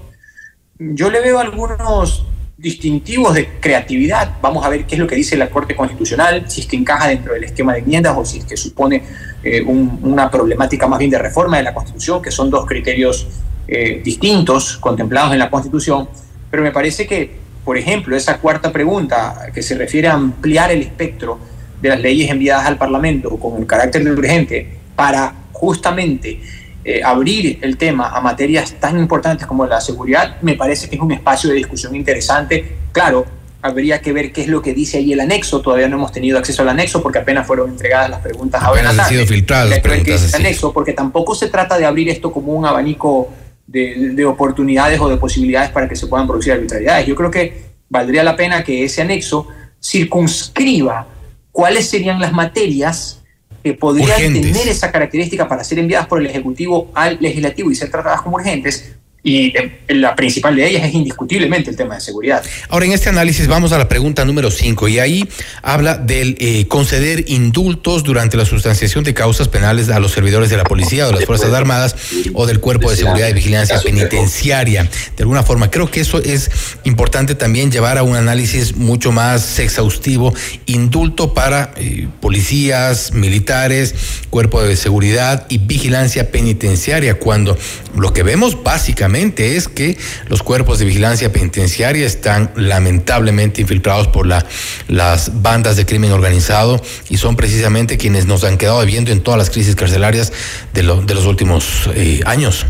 yo le veo algunos distintivos de creatividad. Vamos a ver qué es lo que dice la Corte Constitucional, si es que encaja dentro del esquema de enmiendas o si es que supone eh, un, una problemática más bien de reforma de la Constitución, que son dos criterios eh, distintos contemplados en la Constitución. Pero me parece que, por ejemplo, esa cuarta pregunta que se refiere a ampliar el espectro de las leyes enviadas al Parlamento con el carácter de urgente para justamente eh, abrir el tema a materias tan importantes como la seguridad, me parece que es un espacio de discusión interesante. Claro, habría que ver qué es lo que dice ahí el anexo. Todavía no hemos tenido acceso al anexo porque apenas fueron entregadas las preguntas ahora la han sido filtradas las preguntas. El anexo porque tampoco se trata de abrir esto como un abanico de, de, oportunidades o de posibilidades para que se puedan producir arbitrariedades. Yo creo que valdría la pena que ese anexo circunscriba cuáles serían las materias que podrían tener esa característica para ser enviadas por el Ejecutivo al Legislativo y ser tratadas como urgentes, y la principal de ellas es indiscutiblemente el tema de seguridad. Ahora, en este análisis vamos a la pregunta número 5 y ahí habla del eh, conceder indultos durante la sustanciación de causas penales a los servidores de la policía o de las Fuerzas Armadas o del Cuerpo de Seguridad y Vigilancia Penitenciaria. De alguna forma, creo que eso es importante también llevar a un análisis mucho más exhaustivo. Indulto para eh, policías, militares, Cuerpo de Seguridad y Vigilancia Penitenciaria, cuando lo que vemos básicamente es que los cuerpos de vigilancia penitenciaria están lamentablemente infiltrados por la, las bandas de crimen organizado y son precisamente quienes nos han quedado viendo en todas las crisis carcelarias de, los últimos eh, años.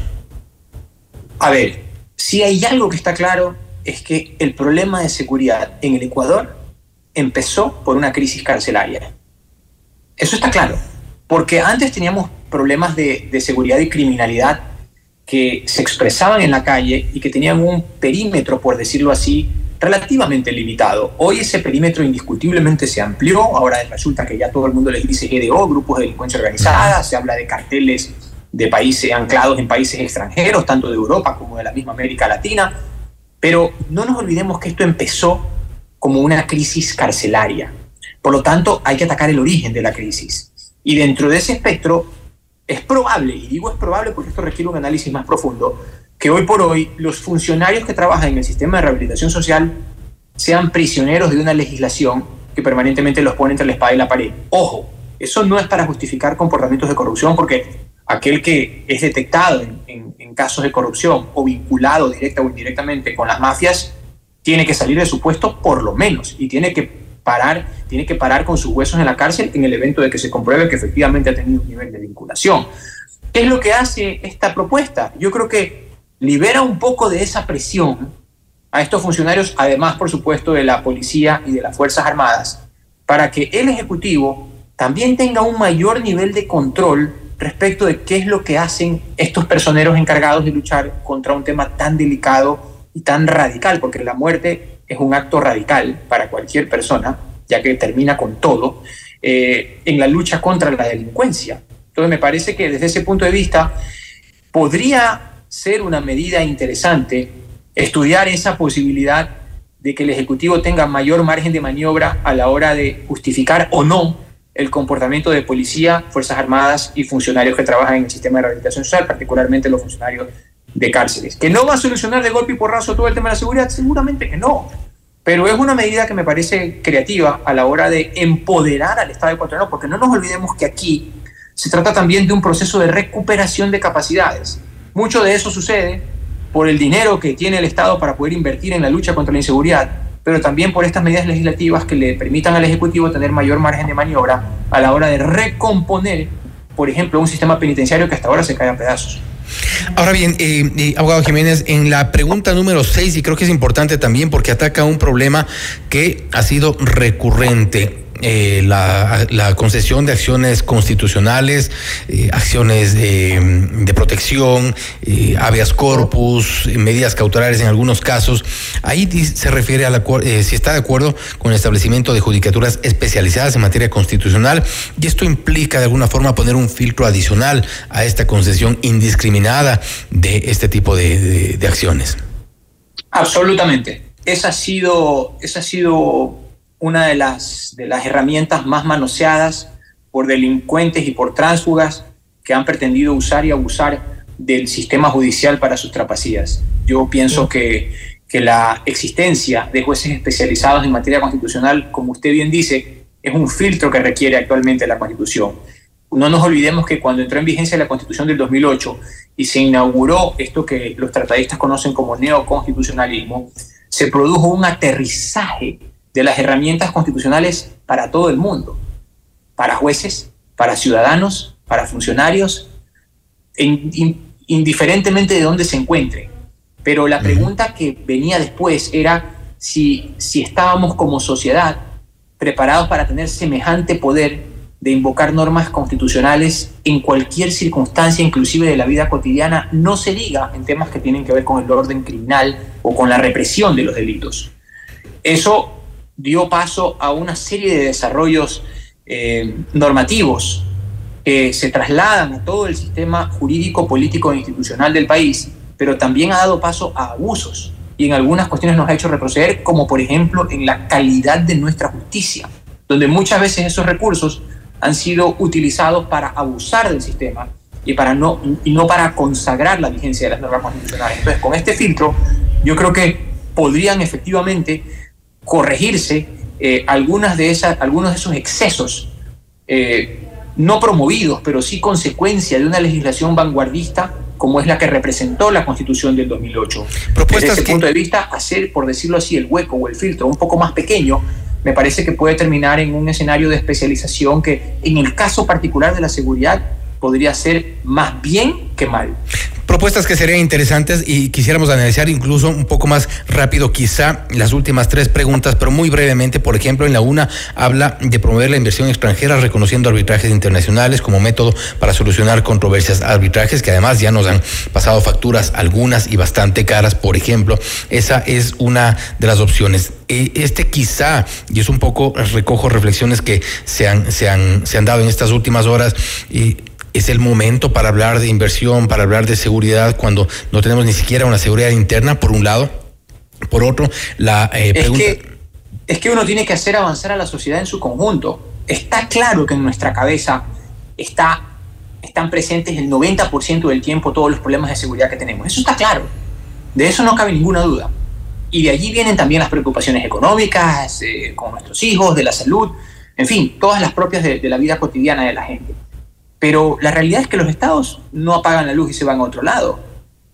A ver, si hay algo que está claro es que el problema de seguridad en el Ecuador empezó por una crisis carcelaria. Eso está claro, porque antes teníamos problemas de seguridad y criminalidad que se expresaban en la calle y que tenían un perímetro, por decirlo así, relativamente limitado. Hoy ese perímetro indiscutiblemente se amplió, ahora resulta que ya todo el mundo les dice GDO, grupos de delincuencia organizada, se habla de carteles de países anclados en países extranjeros, tanto de Europa como de la misma América Latina, pero no nos olvidemos que esto empezó como una crisis carcelaria. Por lo tanto, hay que atacar el origen de la crisis. Y dentro de ese espectro, es probable, y digo es probable porque esto requiere un análisis más profundo, que hoy por hoy los funcionarios que trabajan en el sistema de rehabilitación social sean prisioneros de una legislación que permanentemente los pone entre la espada y la pared. Ojo, eso no es para justificar comportamientos de corrupción, porque aquel que es detectado en, en casos de corrupción o vinculado directa o indirectamente con las mafias, tiene que salir de su puesto por lo menos y tiene que parar, tiene que parar con sus huesos en la cárcel en el evento de que se compruebe que efectivamente ha tenido un nivel de vinculación. ¿Qué es lo que hace esta propuesta? Yo creo que libera un poco de esa presión a estos funcionarios, además, por supuesto, de la policía y de las Fuerzas Armadas, para que el Ejecutivo también tenga un mayor nivel de control respecto de qué es lo que hacen estos personeros encargados de luchar contra un tema tan delicado y tan radical, porque la muerte es un acto radical para cualquier persona, ya que termina con todo, eh, en la lucha contra la delincuencia. Entonces me parece que desde ese punto de vista podría ser una medida interesante estudiar esa posibilidad de que el Ejecutivo tenga mayor margen de maniobra a la hora de justificar o no el comportamiento de policía, Fuerzas Armadas y funcionarios que trabajan en el sistema de rehabilitación social, particularmente los funcionarios de cárceles. ¿Que no va a solucionar de golpe y porrazo todo el tema de la seguridad? Seguramente que no. Pero es una medida que me parece creativa a la hora de empoderar al Estado ecuatoriano, porque no nos olvidemos que aquí se trata también de un proceso de recuperación de capacidades. Mucho de eso sucede por el dinero que tiene el Estado para poder invertir en la lucha contra la inseguridad, pero también por estas medidas legislativas que le permitan al Ejecutivo tener mayor margen de maniobra a la hora de recomponer, por ejemplo, un sistema penitenciario que hasta ahora se cae a pedazos. Ahora bien, eh, eh, abogado Jiménez, en la pregunta número 6, y creo que es importante también porque ataca un problema que ha sido recurrente. Eh, la, concesión de acciones constitucionales, eh, acciones de, protección, eh, habeas corpus, medidas cautelares en algunos casos. Ahí se refiere a la, si está de acuerdo con el establecimiento de judicaturas especializadas en materia constitucional y esto implica de alguna forma poner un filtro adicional a esta concesión indiscriminada de este tipo de, acciones. Absolutamente. Esa ha sido, esa ha sido una de las, de las herramientas más manoseadas por delincuentes y por tránsfugas que han pretendido usar y abusar del sistema judicial para sus trapacías. Yo pienso que, que la existencia de jueces especializados en materia constitucional, como usted bien dice, es un filtro que requiere actualmente la Constitución. No nos olvidemos que cuando entró en vigencia la Constitución del 2008 y se inauguró esto que los tratadistas conocen como neoconstitucionalismo, se produjo un aterrizaje de las herramientas constitucionales para todo el mundo. para jueces, para ciudadanos, para funcionarios, indiferentemente de dónde se encuentre. Pero la pregunta que venía después era si, si estábamos como sociedad preparados para tener semejante poder de invocar normas constitucionales en cualquier circunstancia, inclusive de la vida cotidiana, no se diga en temas que tienen que ver con el orden criminal o con la represión de los delitos. Eso dio paso a una serie de desarrollos eh, normativos que se trasladan a todo el sistema jurídico, político e institucional del país, pero también ha dado paso a abusos y en algunas cuestiones nos ha hecho retroceder, como por ejemplo en la calidad de nuestra justicia, donde muchas veces esos recursos han sido utilizados para abusar del sistema y, para no, y no para consagrar la vigencia de las normas constitucionales. Entonces, con este filtro, yo creo que podrían efectivamente corregirse eh, algunas de esas, algunos de esos excesos eh, no promovidos, pero sí consecuencia de una legislación vanguardista como es la que representó la Constitución del 2008. Desde ese punto de vista, hacer, por decirlo así, el hueco o el filtro un poco más pequeño me parece que puede terminar en un escenario de especialización que en el caso particular de la seguridad podría ser más bien que mal propuestas que serían interesantes y quisiéramos analizar incluso un poco más rápido quizá las últimas tres preguntas, pero muy brevemente, por ejemplo, en la una habla de promover la inversión extranjera reconociendo arbitrajes internacionales como método para solucionar controversias, arbitrajes que además ya nos han pasado facturas algunas y bastante caras, por ejemplo, esa es una de las opciones. E, este quizá, y es un poco recojo reflexiones que se han, se han, se han dado en estas últimas horas, y es el momento para hablar de inversión, para hablar de seguridad, cuando no tenemos ni siquiera una seguridad interna, por un lado. Por otro, la eh, pregunta... Es que, es que uno tiene que hacer avanzar a la sociedad en su conjunto. Está claro que en nuestra cabeza está, están presentes el 90% del tiempo todos los problemas de seguridad que tenemos. Eso está claro. De eso no cabe ninguna duda. Y de allí vienen también las preocupaciones económicas, eh, con nuestros hijos, de la salud, en fin, todas las propias de la vida cotidiana de la gente. Pero la realidad es que los estados no apagan la luz y se van a otro lado.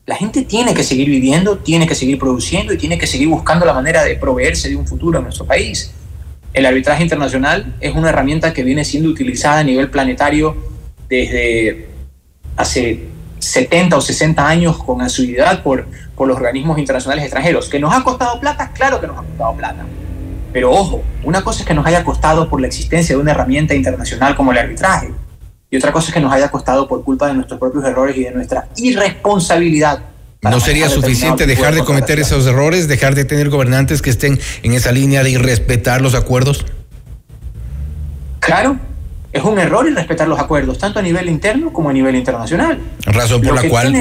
La gente tiene que seguir viviendo, tiene que seguir produciendo y tiene que seguir buscando la manera de proveerse de un futuro en nuestro país. El arbitraje internacional es una herramienta que viene siendo utilizada a nivel planetario desde hace 70 o 60 años con asiduidad por, por los organismos internacionales extranjeros. ¿Que nos ha costado plata? Claro que nos ha costado plata. Pero ojo, una cosa es que nos haya costado por la existencia de una herramienta internacional como el arbitraje y otra cosa es que nos haya costado por culpa de nuestros propios errores y de nuestra irresponsabilidad. ¿No sería suficiente dejar de cometer esos errores, dejar de tener gobernantes que estén en esa línea de irrespetar los acuerdos? Claro, es un error irrespetar los acuerdos, tanto a nivel interno como a nivel internacional. Razón por la cual...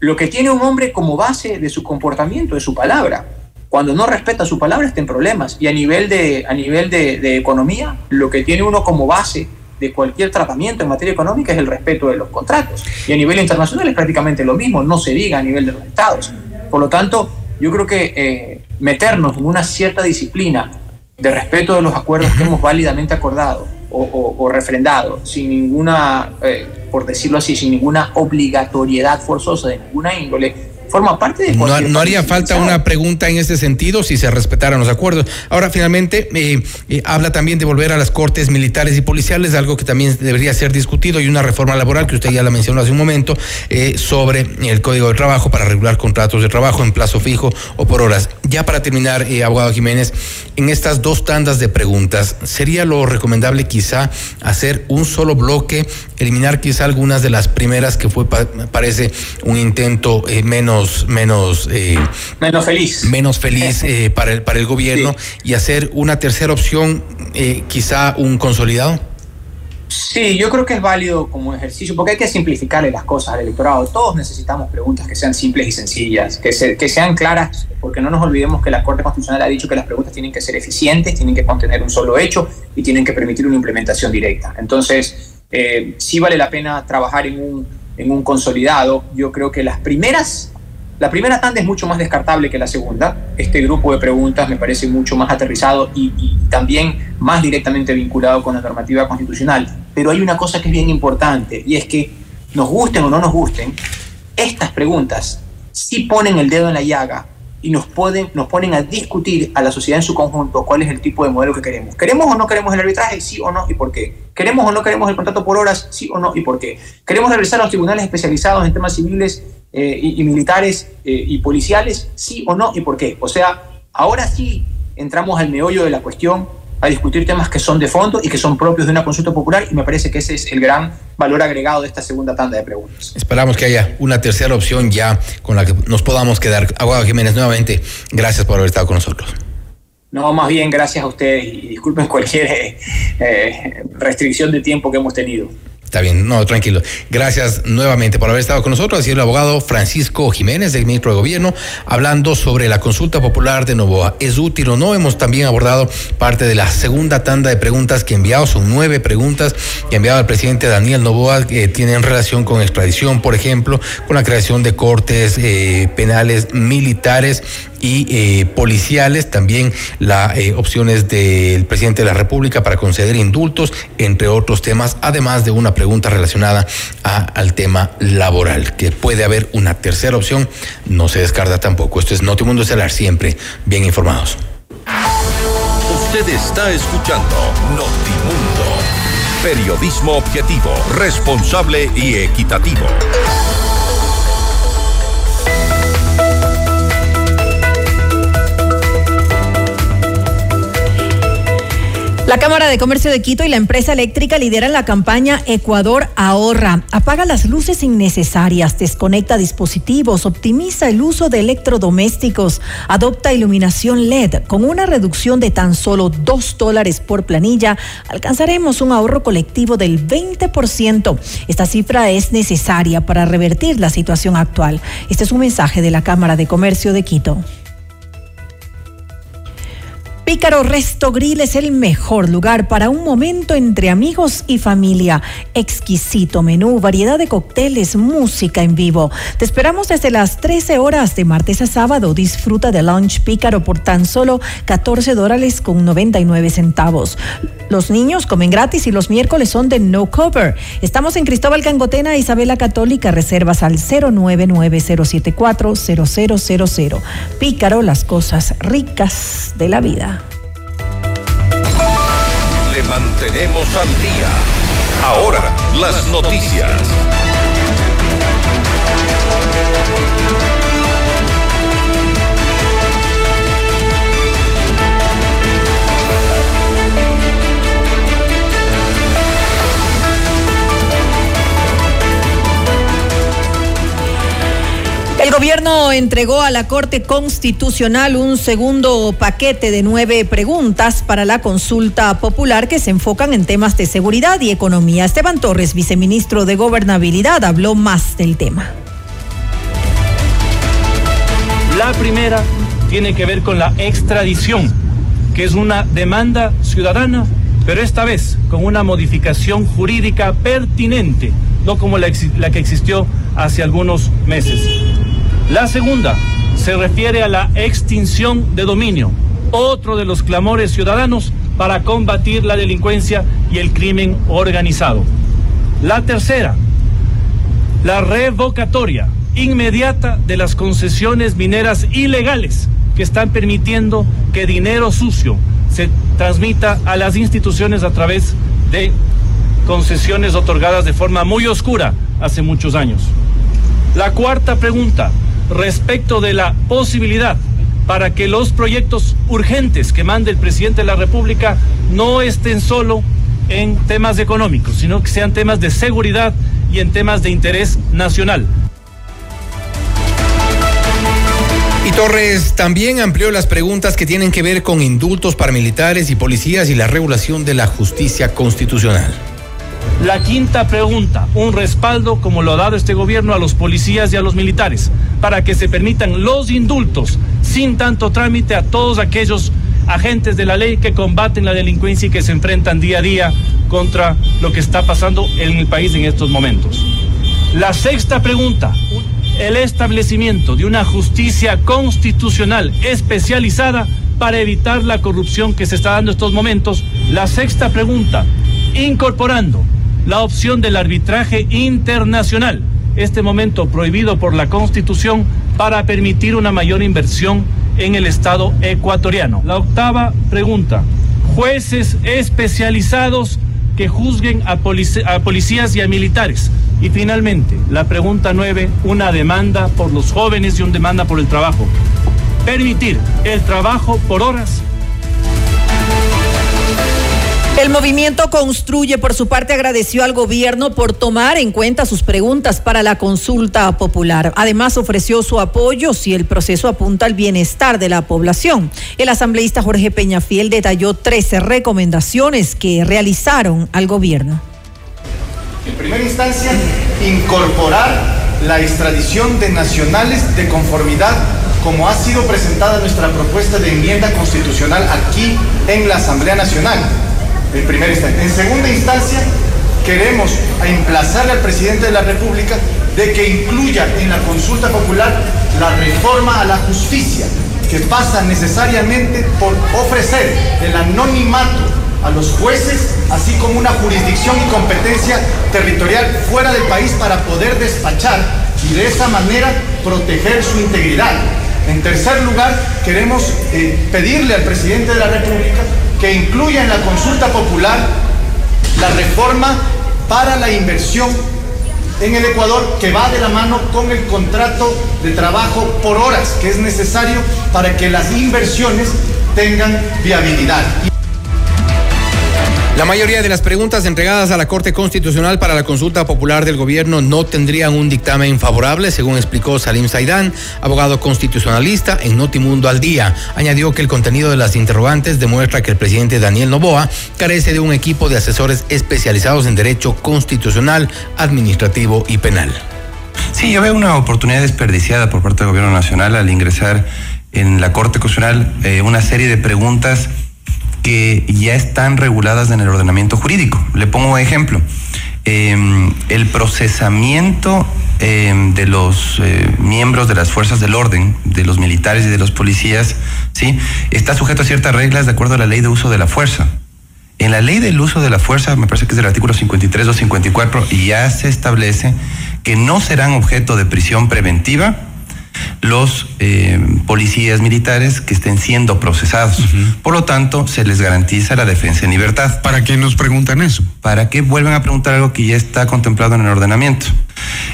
lo que tiene un hombre como base de su comportamiento, de su palabra, cuando no respeta su palabra está en problemas. Y a nivel de, a nivel de, de economía, lo que tiene uno como base de cualquier tratamiento en materia económica es el respeto de los contratos. Y a nivel internacional es prácticamente lo mismo, no se diga a nivel de los estados. Por lo tanto, yo creo que eh, meternos en una cierta disciplina de respeto de los acuerdos que hemos válidamente acordado o, refrendado, sin ninguna, eh, por decirlo así, sin ninguna obligatoriedad forzosa de ninguna índole, forma parte de... No, no haría falta una pregunta en ese sentido si se respetaran los acuerdos. Ahora, finalmente, eh, eh, habla también de volver a las cortes militares y policiales, algo que también debería ser discutido, y una reforma laboral que usted ya la mencionó hace un momento, eh, sobre el Código de Trabajo para regular contratos de trabajo en plazo fijo o por horas. Ya para terminar, abogado Jiménez, en estas dos tandas de preguntas, ¿sería lo recomendable quizá hacer un solo bloque, eliminar quizá algunas de las primeras que fue, parece, un intento menos menos eh, menos, feliz menos feliz (laughs) eh, para el para el gobierno y hacer una tercera opción eh, quizá un consolidado Sí, yo creo que es válido como ejercicio, porque hay que simplificarle las cosas al electorado. Todos necesitamos preguntas que sean simples y sencillas, que, que sean claras, porque no nos olvidemos que la Corte Constitucional ha dicho que las preguntas tienen que ser eficientes, tienen que contener un solo hecho y tienen que permitir una implementación directa. Entonces, sí vale la pena trabajar en un, en un consolidado. Yo creo que las primeras la primera tanda es mucho más descartable que la segunda. Este grupo de preguntas me parece mucho más aterrizado y, también más directamente vinculado con la normativa constitucional. Pero hay una cosa que es bien importante y es que nos gusten o no nos gusten, estas preguntas sí ponen el dedo en la llaga y nos, pueden, nos ponen a discutir a la sociedad en su conjunto cuál es el tipo de modelo que queremos. ¿Queremos o no queremos el arbitraje? Sí o no y por qué. ¿Queremos o no queremos el contrato por horas? Sí o no y por qué. ¿Queremos regresar a los tribunales especializados en temas civiles eh, y, militares eh, y policiales? Sí o no y por qué. O sea, ahora sí entramos al meollo de la cuestión a discutir temas que son de fondo y que son propios de una consulta popular y me parece que ese es el gran valor agregado de esta segunda tanda de preguntas. Esperamos que haya una tercera opción ya con la que nos podamos quedar. Aguado Jiménez, nuevamente, gracias por haber estado con nosotros. No, más bien gracias a ustedes y disculpen cualquier eh, restricción de tiempo que hemos tenido. Está bien, no, tranquilo. Gracias nuevamente por haber estado con nosotros. Así el abogado Francisco Jiménez, del ministro de Gobierno, hablando sobre la consulta popular de Novoa. ¿Es útil o no? Hemos también abordado parte de la segunda tanda de preguntas que he enviado. Son nueve preguntas que ha enviado al presidente Daniel Novoa que tienen relación con extradición, por ejemplo, con la creación de cortes eh, penales militares y eh, policiales, también las eh, opciones del presidente de la República para conceder indultos, entre otros temas, además de una pregunta relacionada al tema laboral, que puede haber una tercera opción, no se descarta tampoco. Esto es Notimundo Estelar, siempre bien informados. Usted está escuchando Notimundo, periodismo objetivo, responsable y equitativo. La Cámara de Comercio de Quito y la empresa eléctrica lideran la campaña Ecuador Ahorra. Apaga las luces innecesarias, desconecta dispositivos, optimiza el uso de electrodomésticos, adopta iluminación LED. Con una reducción de tan solo dos dólares por planilla, alcanzaremos un ahorro colectivo del 20%. Esta cifra es necesaria para revertir la situación actual. Este es un mensaje de la Cámara de Comercio de Quito. Pícaro Resto Grill es el mejor lugar para un momento entre amigos y familia. Exquisito menú, variedad de cócteles, música en vivo. Te esperamos desde las 13 horas de martes a sábado. Disfruta de lunch Pícaro por tan solo 14 dólares con 99 centavos. Los niños comen gratis y los miércoles son de no cover. Estamos en Cristóbal Cangotena, Isabela Católica. Reservas al 099-074-0000. Pícaro, las cosas ricas de la vida mantenemos al día. Ahora, las noticias. Gobierno entregó a la Corte Constitucional un segundo paquete de nueve preguntas para la consulta popular que se enfocan en temas de seguridad y economía. Esteban Torres, viceministro de Gobernabilidad, habló más del tema. La primera tiene que ver con la extradición, que es una demanda ciudadana, pero esta vez con una modificación jurídica pertinente, no como la, la que existió hace algunos meses. La segunda se refiere a la extinción de dominio, otro de los clamores ciudadanos para combatir la delincuencia y el crimen organizado. La tercera, la revocatoria inmediata de las concesiones mineras ilegales que están permitiendo que dinero sucio se transmita a las instituciones a través de concesiones otorgadas de forma muy oscura hace muchos años. La cuarta pregunta, respecto de la posibilidad para que los proyectos urgentes que mande el presidente de la República no estén solo en temas económicos, sino que sean temas de seguridad y en temas de interés nacional. Y Torres también amplió las preguntas que tienen que ver con indultos paramilitares y policías y la regulación de la justicia constitucional. La quinta pregunta, un respaldo como lo ha dado este gobierno a los policías y a los militares, para que se permitan los indultos sin tanto trámite a todos aquellos agentes de la ley que combaten la delincuencia y que se enfrentan día a día contra lo que está pasando en el país en estos momentos. La sexta pregunta, el establecimiento de una justicia constitucional especializada para evitar la corrupción que se está dando en estos momentos. La sexta pregunta, incorporando la opción del arbitraje internacional este momento prohibido por la Constitución para permitir una mayor inversión en el Estado ecuatoriano. La octava pregunta, jueces especializados que juzguen a, policías y a militares. Y finalmente, la pregunta nueve, una demanda por los jóvenes y una demanda por el trabajo. Permitir el trabajo por horas el movimiento Construye, por su parte, agradeció al gobierno por tomar en cuenta sus preguntas para la consulta popular. Además, ofreció su apoyo si el proceso apunta al bienestar de la población. El asambleísta Jorge Peñafiel detalló 13 recomendaciones que realizaron al gobierno. En primera instancia, incorporar la extradición de nacionales de conformidad como ha sido presentada nuestra propuesta de enmienda constitucional aquí en la Asamblea Nacional en primera instancia. En segunda instancia, queremos emplazarle al presidente de la República de que incluya en la consulta popular la reforma a la justicia, que pasa necesariamente por ofrecer el anonimato a los jueces, así como una jurisdicción y competencia territorial fuera del país para poder despachar y de esa manera proteger su integridad. En tercer lugar, queremos eh, pedirle al presidente de la República que incluya en la consulta popular la reforma para la inversión en el Ecuador que va de la mano con el contrato de trabajo por horas que es necesario para que las inversiones tengan viabilidad. La mayoría de las preguntas entregadas a la Corte Constitucional para la consulta popular del gobierno no tendrían un dictamen favorable, según explicó Salim Saidán, abogado constitucionalista en Notimundo al Día. Añadió que el contenido de las interrogantes demuestra que el presidente Daniel Novoa carece de un equipo de asesores especializados en derecho constitucional, administrativo y penal. Sí, yo veo una oportunidad desperdiciada por parte del gobierno nacional al ingresar en la Corte Constitucional eh, una serie de preguntas que ya están reguladas en el ordenamiento jurídico. Le pongo ejemplo. Em, el procesamiento em, de los eh, miembros de las fuerzas del orden, de los militares y de los policías, ¿sí? está sujeto a ciertas reglas de acuerdo a la ley de uso de la fuerza. En la ley del uso de la fuerza, me parece que es del artículo 53 o 54, ya se establece que no serán objeto de prisión preventiva los eh, policías militares que estén siendo procesados. Por lo tanto, se les garantiza la defensa en libertad. ¿Para qué nos preguntan eso? Para que vuelvan a preguntar algo que ya está contemplado en el ordenamiento.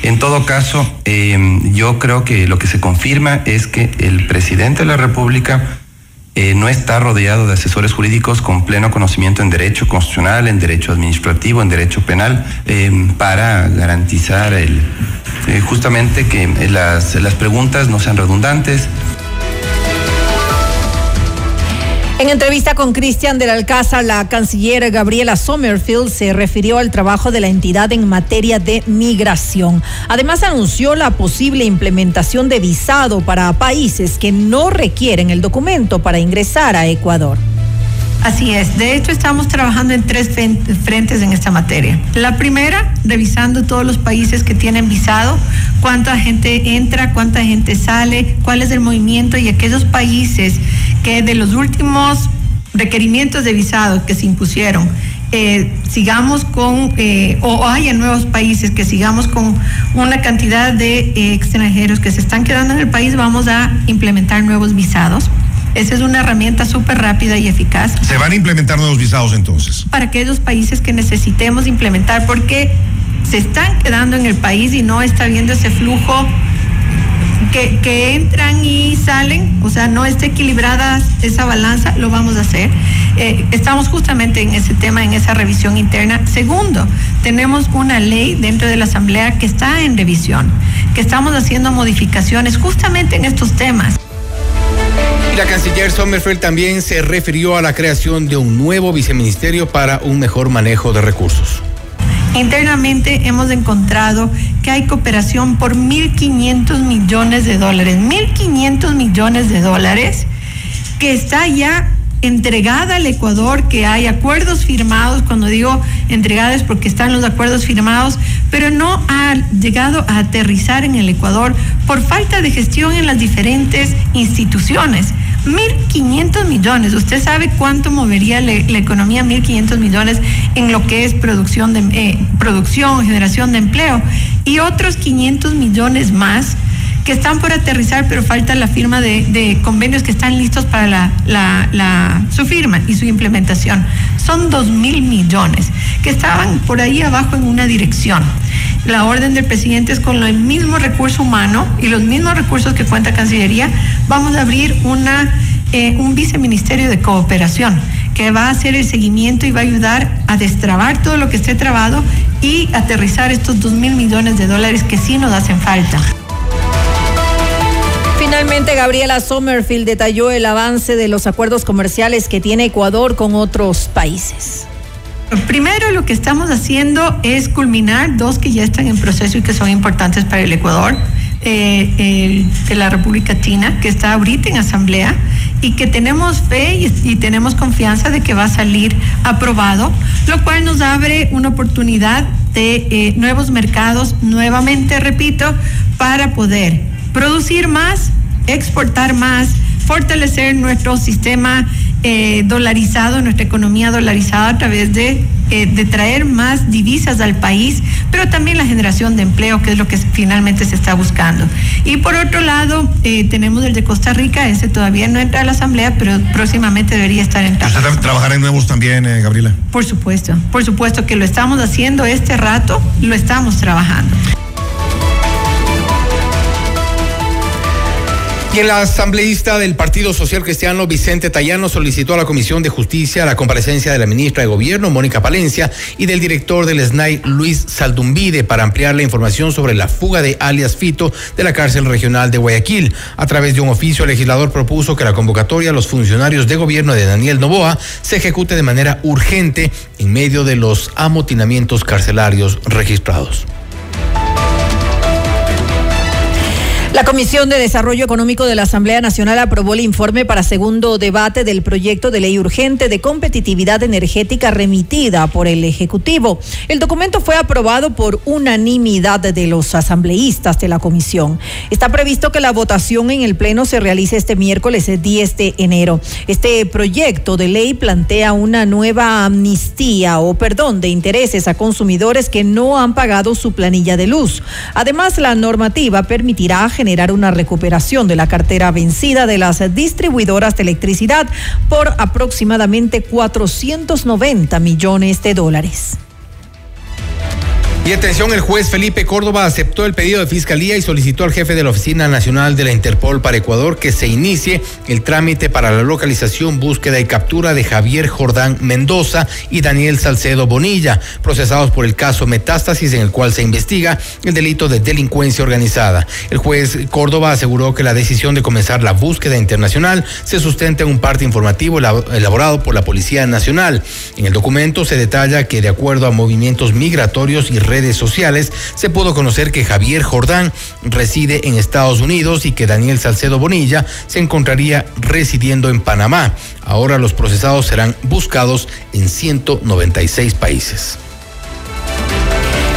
En todo caso, eh, yo creo que lo que se confirma es que el presidente de la República eh, no está rodeado de asesores jurídicos con pleno conocimiento en derecho constitucional, en derecho administrativo, en derecho penal, para garantizar el, eh, justamente que las, las preguntas no sean redundantes. En entrevista con Cristian del Alcázar, la canciller Gabriela Sommerfield se refirió al trabajo de la entidad en materia de migración. Además, anunció la posible implementación de visado para países que no requieren el documento para ingresar a Ecuador. Así es. De hecho, estamos trabajando en tres frentes en esta materia. La primera, revisando todos los países que tienen visado, cuánta gente entra, cuánta gente sale, cuál es el movimiento y aquellos países que de los últimos requerimientos de visado que se impusieron, eh, sigamos con, eh, o haya nuevos países que sigamos con una cantidad de eh, extranjeros que se están quedando en el país, vamos a implementar nuevos visados. Esa es una herramienta súper rápida y eficaz. ¿Se van a implementar nuevos visados entonces? Para aquellos países que necesitemos implementar, porque se están quedando en el país y no está viendo ese flujo que, entran y salen, o sea, no está equilibrada esa balanza, lo vamos a hacer. Eh, estamos justamente en ese tema, en esa revisión interna. Segundo, tenemos una ley dentro de la Asamblea que está en revisión, que estamos haciendo modificaciones justamente en estos temas. Y la canciller Sommerfeld también se refirió a la creación de un nuevo viceministerio para un mejor manejo de recursos. Internamente hemos encontrado que hay cooperación por 1.500 millones de dólares, 1.500 millones de dólares que está ya entregada al Ecuador, que hay acuerdos firmados, cuando digo entregados porque están los acuerdos firmados, pero no ha llegado a aterrizar en el Ecuador por falta de gestión en las diferentes instituciones. 1.500 millones. ¿Usted sabe cuánto movería la, economía 1.500 millones en lo que es producción, de, eh, producción, generación de empleo? Y otros 500 millones más que están por aterrizar, pero falta la firma de, convenios que están listos para la, su firma y su implementación. Son dos mil millones que estaban por ahí abajo en una dirección. La orden del presidente es con el mismo recurso humano y los mismos recursos que cuenta Cancillería, vamos a abrir una, eh, un viceministerio de cooperación que va a hacer el seguimiento y va a ayudar a destrabar todo lo que esté trabado y aterrizar estos dos mil millones de dólares que sí nos hacen falta. Finalmente, Gabriela Sommerfield detalló el avance de los acuerdos comerciales que tiene Ecuador con otros países. Primero lo que estamos haciendo es culminar dos que ya están en proceso y que son importantes para el Ecuador. Eh, de la República China, que está ahorita en asamblea y que tenemos fe y, y, tenemos confianza de que va a salir aprobado, lo cual nos abre una oportunidad de eh, nuevos mercados, nuevamente repito, para poder producir más, exportar más, fortalecer nuestro sistema eh, dolarizado, nuestra economía dolarizada a través de, eh, de, traer más divisas al país, pero también la generación de empleo, que es lo que finalmente se está buscando. Y por otro lado, eh, tenemos el de Costa Rica, ese todavía no entra a la Asamblea, pero próximamente debería estar entrando. ¿Usted trabajará en nuevos también, Gabriela? Por supuesto, por supuesto que lo estamos haciendo este rato, lo estamos trabajando. Y el asambleísta del Partido Social Cristiano, Vicente Tayano, solicitó a la Comisión de Justicia la comparecencia de la ministra de Gobierno, Mónica Palencia, y del director del SNAI, Luis Saldumbide, para ampliar la información sobre la fuga de alias Fito de la cárcel regional de Guayaquil. A través de un oficio, el legislador propuso que la convocatoria a los funcionarios de gobierno de Daniel Novoa se ejecute de manera urgente en medio de los amotinamientos carcelarios registrados. La Comisión de Desarrollo Económico de la Asamblea Nacional aprobó el informe para segundo debate del proyecto de ley urgente de competitividad energética remitida por el Ejecutivo. El documento fue aprobado por unanimidad de los asambleístas de la comisión. Está previsto que la votación en el Pleno se realice este miércoles 10 de enero. Este proyecto de ley plantea una nueva amnistía o perdón de intereses a consumidores que no han pagado su planilla de luz. Además, la normativa permitirá generar una recuperación de la cartera vencida de las distribuidoras de electricidad por aproximadamente 490 millones de dólares. Y atención, el juez Felipe Córdoba aceptó el pedido de fiscalía y solicitó al jefe de la Oficina Nacional de la Interpol para Ecuador que se inicie el trámite para la localización, búsqueda y captura de Javier Jordán Mendoza y Daniel Salcedo Bonilla, procesados por el caso Metástasis en el cual se investiga el delito de delincuencia organizada. El juez Córdoba aseguró que la decisión de comenzar la búsqueda internacional se sustenta en un parte informativo elaborado por la Policía Nacional. En el documento se detalla que de acuerdo a movimientos migratorios y redes sociales se pudo conocer que Javier Jordán reside en Estados Unidos y que Daniel Salcedo Bonilla se encontraría residiendo en Panamá. Ahora los procesados serán buscados en 196 países.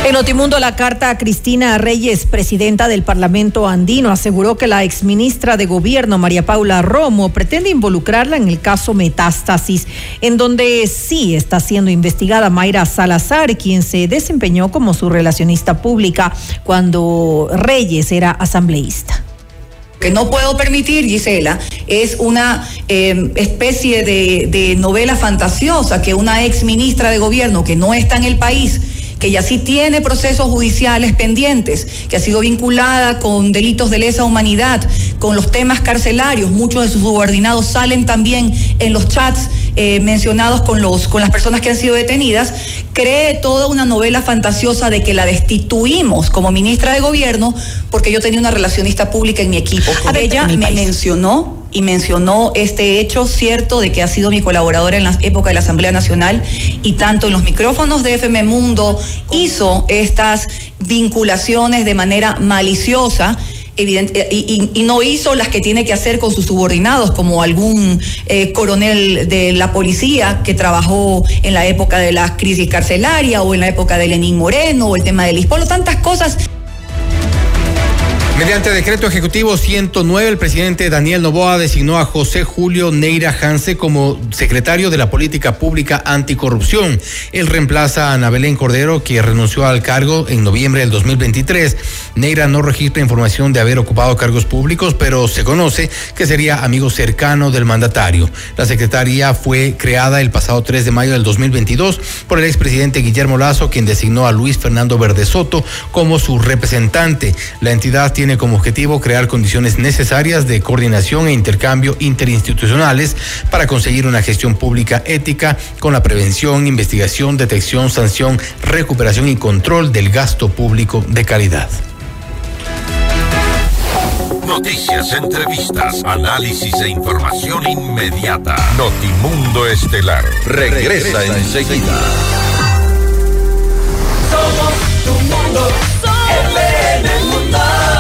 En Notimundo, la carta a Cristina Reyes, presidenta del Parlamento andino, aseguró que la exministra de Gobierno, María Paula Romo, pretende involucrarla en el caso Metástasis, en donde sí está siendo investigada Mayra Salazar, quien se desempeñó como su relacionista pública cuando Reyes era asambleísta. Que no puedo permitir, Gisela, es una eh, especie de, de novela fantasiosa que una ex ministra de gobierno que no está en el país que ya sí tiene procesos judiciales pendientes, que ha sido vinculada con delitos de lesa humanidad, con los temas carcelarios, muchos de sus subordinados salen también en los chats eh, mencionados con, los, con las personas que han sido detenidas, cree toda una novela fantasiosa de que la destituimos como ministra de gobierno porque yo tenía una relacionista pública en mi equipo. Ella me país. mencionó y mencionó este hecho cierto de que ha sido mi colaboradora en la época de la Asamblea Nacional y tanto en los micrófonos de FM Mundo hizo estas vinculaciones de manera maliciosa. Evidente, y, y, y, no hizo las que tiene que hacer con sus subordinados, como algún eh, coronel de la policía que trabajó en la época de la crisis carcelaria o en la época de Lenín Moreno o el tema del Ispolo, tantas cosas Mediante decreto ejecutivo 109, el presidente Daniel Novoa designó a José Julio Neira Hanse como secretario de la Política Pública Anticorrupción. Él reemplaza a Ana Belén Cordero, que renunció al cargo en noviembre del 2023. Neira no registra información de haber ocupado cargos públicos, pero se conoce que sería amigo cercano del mandatario. La secretaría fue creada el pasado 3 de mayo del 2022 por el expresidente Guillermo Lazo, quien designó a Luis Fernando Verde Soto como su representante. La entidad tiene tiene como objetivo crear condiciones necesarias de coordinación e intercambio interinstitucionales para conseguir una gestión pública ética con la prevención, investigación, detección, sanción, recuperación y control del gasto público de calidad. Noticias, entrevistas, análisis e información inmediata. Notimundo Estelar regresa, enseguida. Somos tu mundo, mundo.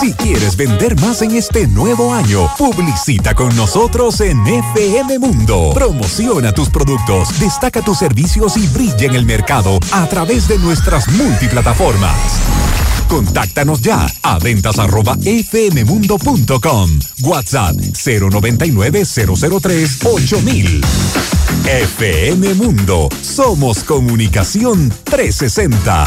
Si quieres vender más en este nuevo año, publicita con nosotros en FM Mundo. Promociona tus productos, destaca tus servicios y brilla en el mercado a través de nuestras multiplataformas. Contáctanos ya a ventas arroba fmmundo.com. WhatsApp 099 003 8000. FM Mundo. Somos comunicación 360.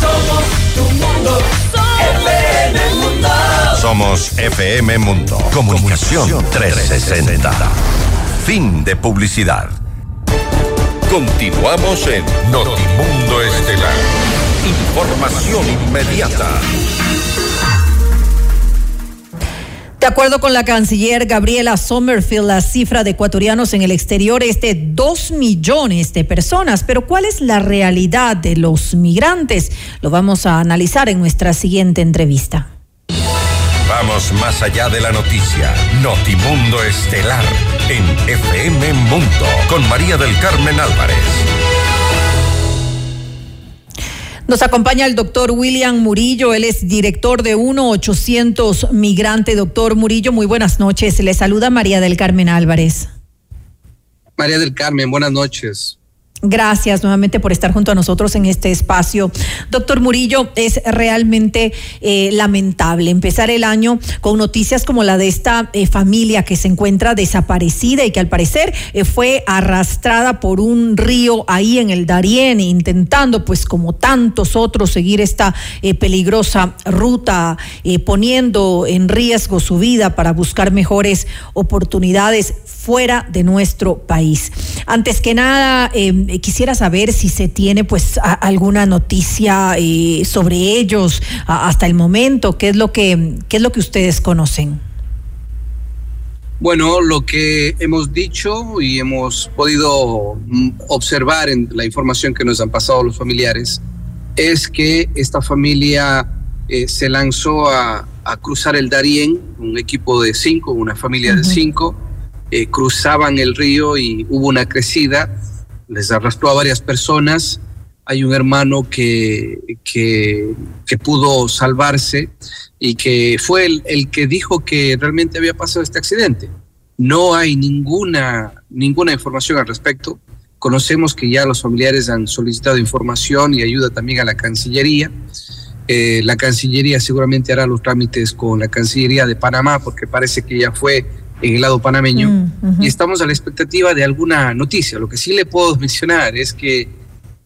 Somos tu mundo. FM Mundo. Somos FM Mundo. Comunicación 360. Fin de publicidad. Continuamos en Notimundo Estelar. Información inmediata. De acuerdo con la canciller Gabriela Sommerfield, la cifra de ecuatorianos en el exterior es de dos millones de personas. Pero ¿cuál es la realidad de los migrantes? Lo vamos a analizar en nuestra siguiente entrevista. Vamos más allá de la noticia. Notimundo Estelar en FM Mundo con María del Carmen Álvarez. Nos acompaña el doctor William Murillo, él es director de 1-800 Migrante. Doctor Murillo, muy buenas noches. Le saluda María del Carmen Álvarez. María del Carmen, buenas noches. Gracias nuevamente por estar junto a nosotros en este espacio. Doctor Murillo, es realmente eh, lamentable empezar el año con noticias como la de esta eh, familia que se encuentra desaparecida y que al parecer eh, fue arrastrada por un río ahí en el Darién, intentando pues como tantos otros seguir esta peligrosa ruta, poniendo en riesgo su vida para buscar mejores oportunidades fuera de nuestro país. Antes que nada, eh, quisiera saber si se tiene pues alguna noticia eh, sobre ellos hasta el momento, qué es lo que qué es lo que ustedes conocen. Bueno, lo que hemos dicho y hemos podido mm, observar en la información que nos han pasado los familiares es que esta familia eh, se lanzó a, cruzar el Darién, un equipo de cinco, una familia de cinco, eh, cruzaban el río y hubo una crecida, les arrastró a varias personas hay un hermano que, que, pudo salvarse y que fue el, el, que dijo que realmente había pasado este accidente. No hay ninguna, ninguna información al respecto. Conocemos que ya los familiares han solicitado información y ayuda también a la Cancillería. Eh, la Cancillería seguramente hará los trámites con la Cancillería de Panamá porque parece que ya fue en el lado panameño mm, uh -huh. y estamos a la expectativa de alguna noticia. Lo que sí le puedo mencionar es que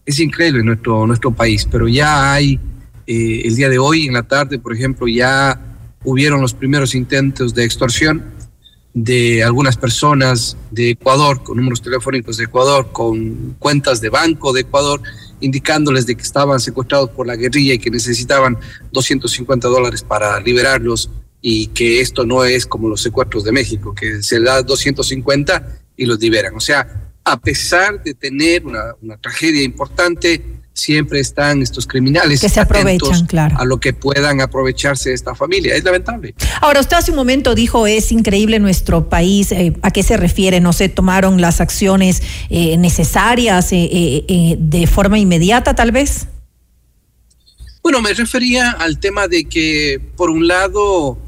es increíble nuestro, nuestro país, pero ya hay, eh, el día de hoy, en la tarde, por ejemplo, ya hubieron los primeros intentos de extorsión de algunas personas de Ecuador, con números telefónicos de Ecuador, con cuentas de banco de Ecuador, indicándoles de que estaban secuestrados por la guerrilla y que necesitaban 250 dólares para liberarlos y que esto no es como los secuestros de México, que se da 250 y los liberan. O sea, a pesar de tener una, una tragedia importante, siempre están estos criminales que se aprovechan, claro. a lo que puedan aprovecharse de esta familia. Es lamentable. Ahora, usted hace un momento dijo, es increíble nuestro país. Eh, ¿A qué se refiere? ¿No se tomaron las acciones eh, necesarias eh, de forma inmediata, tal vez? Bueno, me refería al tema de que, por un lado,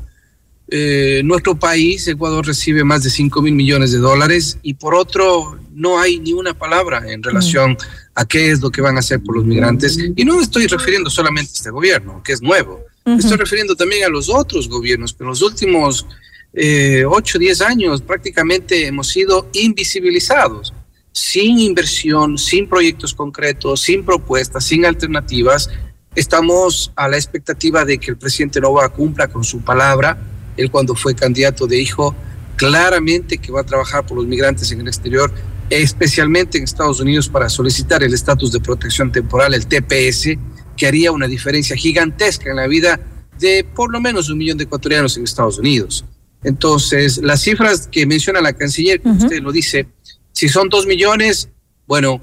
eh, nuestro país, Ecuador, recibe más de 5 mil millones de dólares y por otro, no hay ni una palabra en relación mm. a qué es lo que van a hacer por los migrantes. Y no me estoy refiriendo solamente a este gobierno, que es nuevo. Me estoy refiriendo también a los otros gobiernos, que en los últimos eh, 8, 10 años prácticamente hemos sido invisibilizados, sin inversión, sin proyectos concretos, sin propuestas, sin alternativas. Estamos a la expectativa de que el presidente Nova cumpla con su palabra él cuando fue candidato de hijo, claramente que va a trabajar por los migrantes en el exterior, especialmente en Estados Unidos para solicitar el estatus de protección temporal, el TPS, que haría una diferencia gigantesca en la vida de por lo menos un millón de ecuatorianos en Estados Unidos. Entonces, las cifras que menciona la canciller, uh -huh. usted lo dice, si son dos millones, bueno,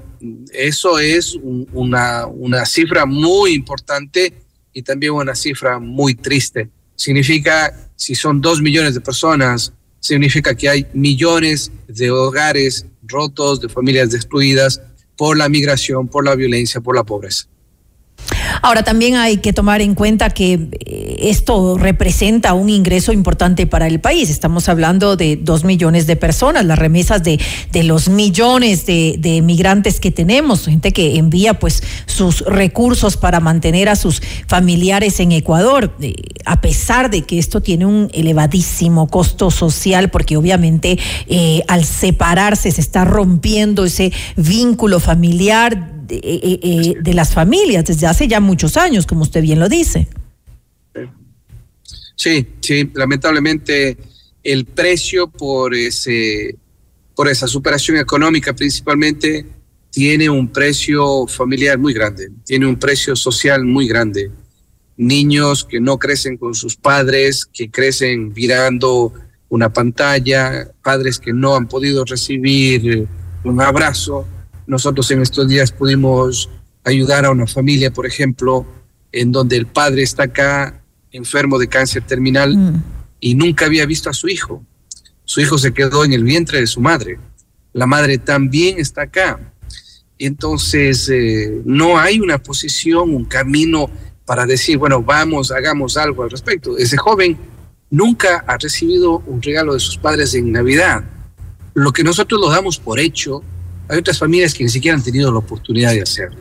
eso es un, una, una cifra muy importante y también una cifra muy triste. Significa si son dos millones de personas, significa que hay millones de hogares rotos, de familias destruidas por la migración, por la violencia, por la pobreza. Ahora también hay que tomar en cuenta que eh, esto representa un ingreso importante para el país. Estamos hablando de dos millones de personas, las remesas de, de los millones de, migrantes que tenemos, gente que envía pues sus recursos para mantener a sus familiares en Ecuador, eh, a pesar de que esto tiene un elevadísimo costo social, porque obviamente eh, al separarse se está rompiendo ese vínculo familiar de, eh, de, las familias desde hace ya muchos años, como usted bien lo dice. Sí, sí, lamentablemente el precio por ese por esa superación económica principalmente tiene un precio familiar muy grande, tiene un precio social muy grande. Niños que no crecen con sus padres, que crecen mirando una pantalla, padres que no han podido recibir un abrazo, nosotros en estos días pudimos ayudar a una familia, por ejemplo, en donde el padre está acá enfermo de cáncer terminal mm. y nunca había visto a su hijo. Su hijo se quedó en el vientre de su madre. La madre también está acá. Entonces, eh, no hay una posición, un camino para decir, bueno, vamos, hagamos algo al respecto. Ese joven nunca ha recibido un regalo de sus padres en Navidad. Lo que nosotros lo damos por hecho hay otras familias que ni siquiera han tenido la oportunidad de hacerlo.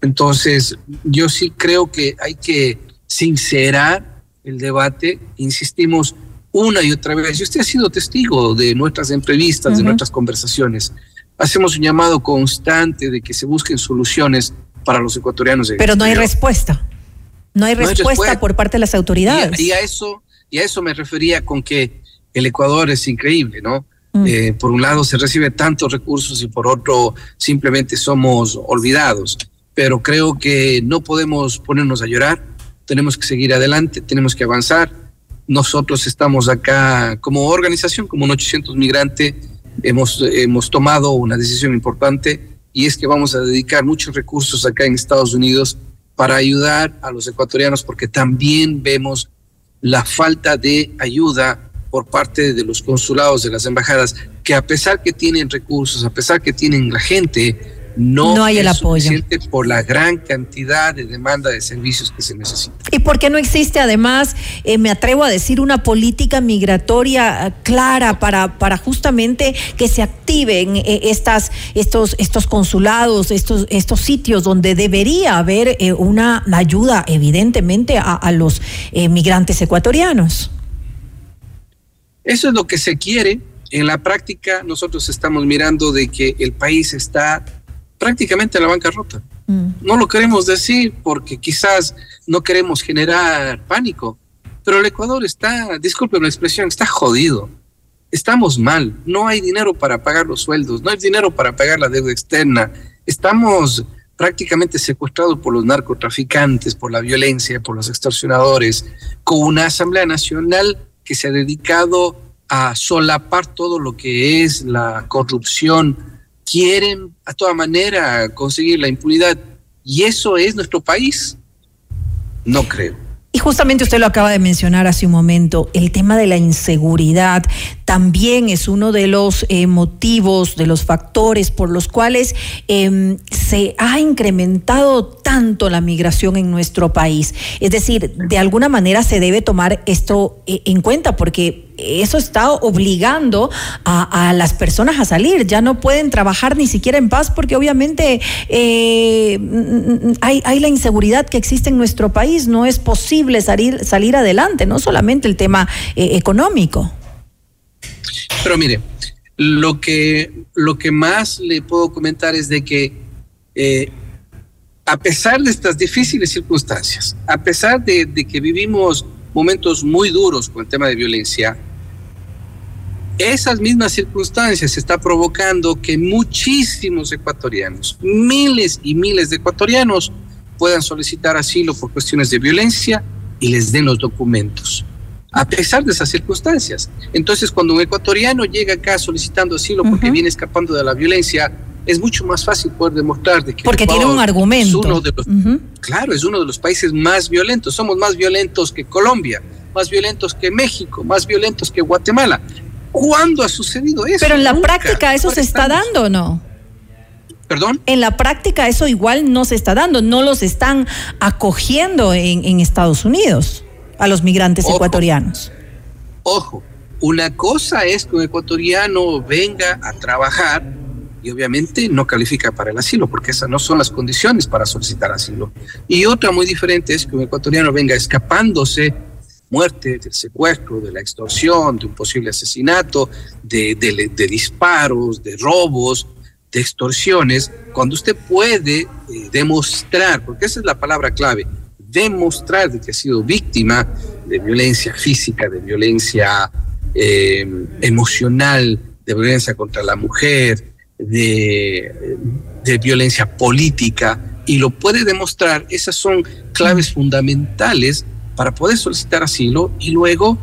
Entonces, yo sí creo que hay que sincerar el debate, insistimos una y otra vez, y usted ha sido testigo de nuestras entrevistas, uh -huh. de nuestras conversaciones. Hacemos un llamado constante de que se busquen soluciones para los ecuatorianos. Pero no hay respuesta. No hay, no respuesta, hay respuesta por parte de las autoridades. Y a, y a, eso, y a eso me refería con que el Ecuador es increíble, ¿no? Eh, por un lado se recibe tantos recursos y por otro simplemente somos olvidados. Pero creo que no podemos ponernos a llorar, tenemos que seguir adelante, tenemos que avanzar. Nosotros estamos acá como organización, como un 800 migrante, hemos, hemos tomado una decisión importante y es que vamos a dedicar muchos recursos acá en Estados Unidos para ayudar a los ecuatorianos porque también vemos la falta de ayuda por parte de los consulados, de las embajadas, que a pesar que tienen recursos, a pesar que tienen la gente, no, hay el es apoyo. por la gran cantidad de demanda de servicios que se necesita. ¿Y por qué no existe además, eh, me atrevo a decir, una política migratoria eh, clara para, para justamente que se activen eh, estas, estos, estos consulados, estos, estos sitios donde debería haber eh, una ayuda evidentemente a, a los migrantes ecuatorianos? Eso es lo que se quiere. En la práctica, nosotros estamos mirando de que el país está prácticamente en la bancarrota. No lo queremos decir porque quizás no queremos generar pánico, pero el Ecuador está, disculpen la expresión, está jodido. Estamos mal, no hay dinero para pagar los sueldos, no hay dinero para pagar la deuda externa. Estamos prácticamente secuestrados por los narcotraficantes, por la violencia, por los extorsionadores, con una Asamblea Nacional que se ha dedicado a solapar todo lo que es la corrupción. Quieren a toda manera conseguir la impunidad. ¿Y eso es nuestro país? No creo. Y justamente usted lo acaba de mencionar hace un momento, el tema de la inseguridad también es uno de los eh, motivos, de los factores por los cuales eh, se ha incrementado tanto la migración en nuestro país. Es decir, de alguna manera se debe tomar esto eh, en cuenta porque eso está obligando a, las personas a salir. Ya no pueden trabajar ni siquiera en paz porque obviamente eh, hay, hay, la inseguridad que existe en nuestro país. No es posible salir, salir adelante, no solamente el tema eh, económico. Pero mire, lo que, lo que más le puedo comentar es de que eh, a pesar de estas difíciles circunstancias, a pesar de, de que vivimos momentos muy duros con el tema de violencia, esas mismas circunstancias está provocando que muchísimos ecuatorianos, miles y miles de ecuatorianos, puedan solicitar asilo por cuestiones de violencia y les den los documentos, a pesar de esas circunstancias. Entonces, cuando un ecuatoriano llega acá solicitando asilo porque uh -huh. viene escapando de la violencia, es mucho más fácil poder demostrar de que porque Ecuador tiene un argumento. Es uno de los, uh -huh. Claro, es uno de los países más violentos. Somos más violentos que Colombia, más violentos que México, más violentos que Guatemala. ¿Cuándo ha sucedido eso? Pero en la Nunca. práctica eso se está dando o no? ¿Perdón? En la práctica eso igual no se está dando, no los están acogiendo en, en Estados Unidos a los migrantes Ojo. ecuatorianos. Ojo, una cosa es que un ecuatoriano venga a trabajar y obviamente no califica para el asilo, porque esas no son las condiciones para solicitar asilo. Y otra muy diferente es que un ecuatoriano venga escapándose muerte, del secuestro, de la extorsión, de un posible asesinato, de, de, de disparos, de robos, de extorsiones, cuando usted puede eh, demostrar, porque esa es la palabra clave, demostrar de que ha sido víctima de violencia física, de violencia eh, emocional, de violencia contra la mujer, de, de violencia política, y lo puede demostrar, esas son claves fundamentales para poder solicitar asilo y luego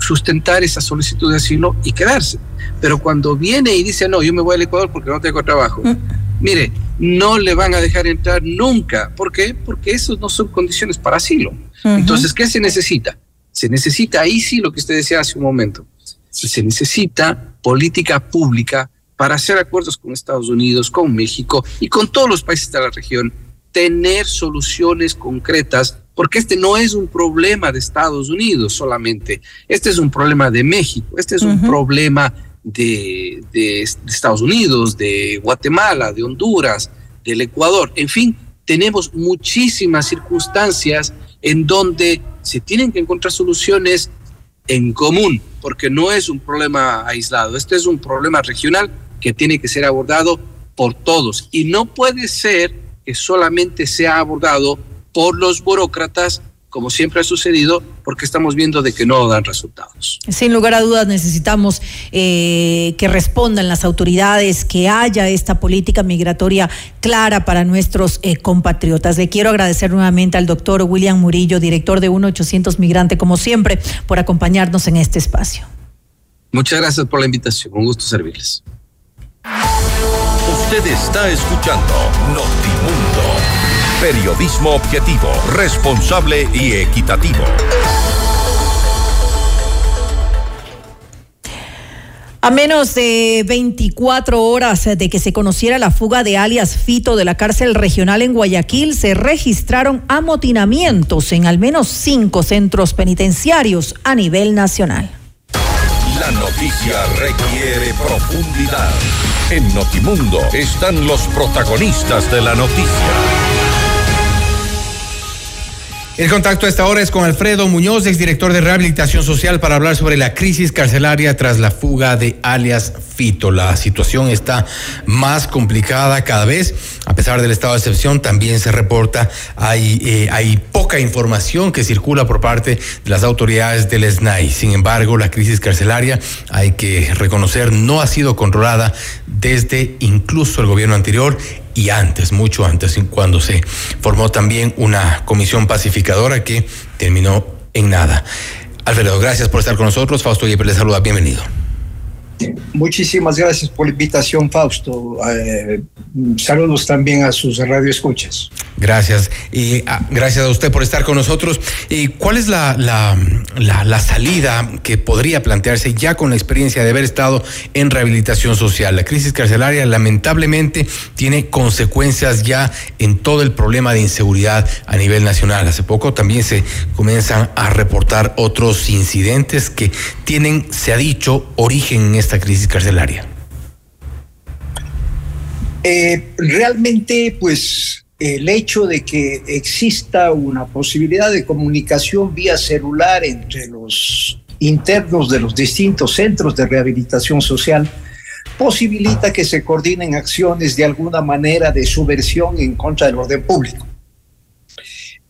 sustentar esa solicitud de asilo y quedarse. Pero cuando viene y dice, no, yo me voy al Ecuador porque no tengo trabajo, mm. Mire, no le van a dejar entrar nunca. ¿Por qué? Porque esas no son condiciones para asilo. Uh -huh. Entonces, ¿qué se necesita? Se necesita ahí sí lo que usted decía hace un momento. Se necesita política pública para hacer acuerdos con Estados Unidos, con México y con todos los países de la región, tener soluciones concretas porque este no es un problema de Estados Unidos solamente, este es un problema de México, este es uh -huh. un problema de, Estados Unidos, de Guatemala, de Honduras, del Ecuador, en fin, tenemos muchísimas circunstancias en donde se tienen que encontrar soluciones en común, porque no es un problema aislado, este es un problema regional que tiene que ser abordado por todos. Y no puede ser que solamente sea abordado por los burócratas, como siempre ha sucedido, porque estamos viendo de que no dan resultados. Sin lugar a dudas necesitamos eh, que respondan las autoridades, que haya esta política migratoria clara para nuestros eh, compatriotas. Le quiero agradecer nuevamente al doctor William Murillo, director de 1-800 Migrante, como siempre, por acompañarnos en este espacio. Muchas gracias por la invitación, un gusto servirles. Usted está escuchando Notimundo. Periodismo objetivo, responsable y equitativo. A menos de 24 horas de que se conociera la fuga de alias Fito de la cárcel regional en Guayaquil, se registraron amotinamientos en al menos cinco centros penitenciarios a nivel nacional. La noticia requiere profundidad. En Notimundo están los protagonistas de la noticia. El contacto a esta hora es con Alfredo Muñoz, exdirector de Rehabilitación Social, para hablar sobre la crisis carcelaria tras la fuga de alias Fito. La situación está más complicada cada vez. A pesar del estado de excepción, también se reporta hay, eh, hay poca información que circula por parte de las autoridades del SNAI. Sin embargo, la crisis carcelaria, hay que reconocer, no ha sido controlada desde incluso el gobierno anterior y antes, mucho antes, cuando se formó también una comisión pacificadora que terminó en nada. Alfredo, gracias por estar con nosotros. Fausto Yepes le saluda, bienvenido. Muchísimas gracias por la invitación, Fausto. Eh, saludos también a sus radioescuchas. Gracias. Y ah, gracias a usted por estar con nosotros. ¿Y cuál es la, la, la, salida que podría plantearse ya con la experiencia de haber estado en rehabilitación social? La crisis carcelaria lamentablemente tiene consecuencias ya en todo el problema de inseguridad a nivel nacional. Hace poco también se comienzan a reportar otros incidentes que tienen, se ha dicho, origen en esta crisis carcelaria. Eh, realmente, pues el hecho de que exista una posibilidad de comunicación vía celular entre los internos de los distintos centros de rehabilitación social posibilita que se coordinen acciones de alguna manera de subversión en contra del orden público.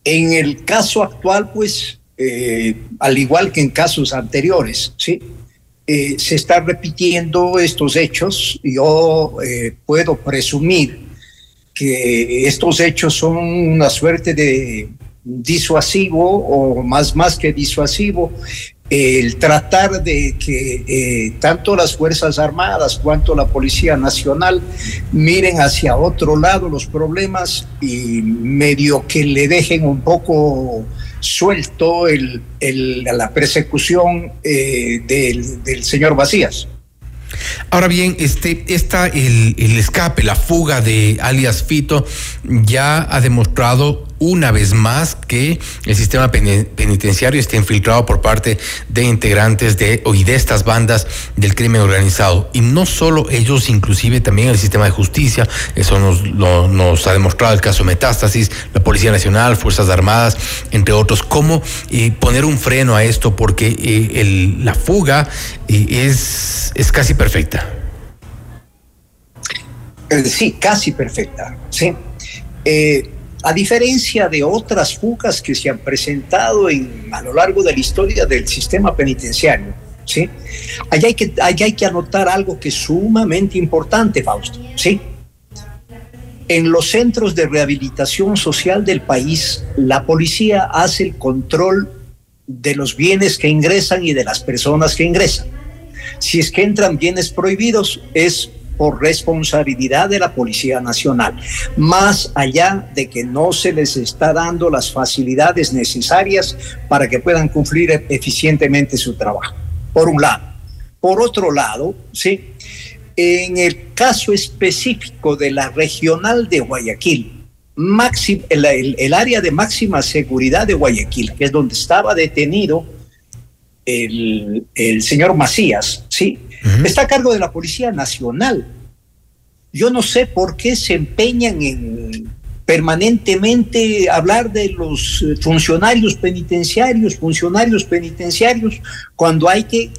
En el caso actual, pues, eh, al igual que en casos anteriores, ¿sí? Eh, se están repitiendo estos hechos. Yo eh, puedo presumir que estos hechos son una suerte de disuasivo o más, más que disuasivo, el tratar de que eh, tanto las Fuerzas Armadas cuanto la Policía Nacional miren hacia otro lado los problemas y medio que le dejen un poco suelto el, la persecución eh, del, del señor Vacías. Ahora bien, este, esta, el, el escape, la fuga de alias Fito ya ha demostrado una vez más que el sistema penitenciario está infiltrado por parte de integrantes de y de estas bandas del crimen organizado. Y no solo ellos, inclusive también el sistema de justicia, eso nos, ha demostrado el caso Metástasis, la Policía Nacional, Fuerzas Armadas, entre otros. ¿Cómo eh, poner un freno a esto? Porque eh, la fuga eh, es, es casi perfecta. Sí, casi perfecta. Sí. A diferencia de otras fugas que se han presentado en, a lo largo de la historia del sistema penitenciario, ¿sí? Allá hay que, hay que anotar algo que es sumamente importante, Fausto, ¿sí? En los centros de rehabilitación social del país, la policía hace el control de los bienes que ingresan y de las personas que ingresan. Si es que entran bienes prohibidos, es por responsabilidad de la Policía Nacional, más allá de que no se les está dando las facilidades necesarias para que puedan cumplir eficientemente su trabajo, por un lado. Por otro lado, sí, en el caso específico de la regional de Guayaquil, el, área de máxima seguridad de Guayaquil, que es donde estaba detenido el, el señor Macías, sí, está a cargo de la Policía Nacional. Yo no sé por qué se empeñan en permanentemente hablar de los eh, funcionarios penitenciarios, funcionarios penitenciarios, cuando hay que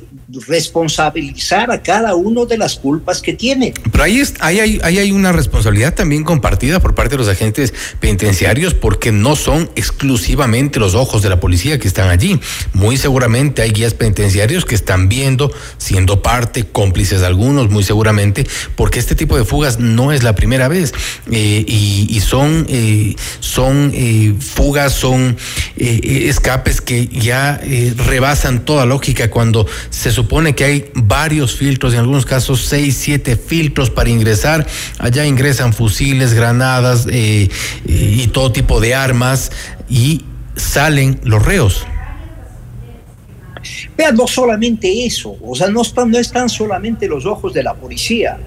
responsabilizar a cada uno de las culpas que tiene. Pero ahí, hay, hay una responsabilidad también compartida por parte de los agentes penitenciarios porque no son exclusivamente los ojos de la policía que están allí. Muy seguramente hay guías penitenciarios que están viendo, siendo parte, cómplices de algunos, muy seguramente, porque este tipo de fugas no es la primera vez eh, y, son, eh, son eh, fugas, son escapes que ya rebasan toda lógica cuando se supone que hay varios filtros, en algunos casos seis, siete filtros para ingresar. Allá ingresan fusiles, granadas eh, eh, y todo tipo de armas y salen los reos. Vean, no solamente eso, o sea, no están, no están solamente los ojos de la policía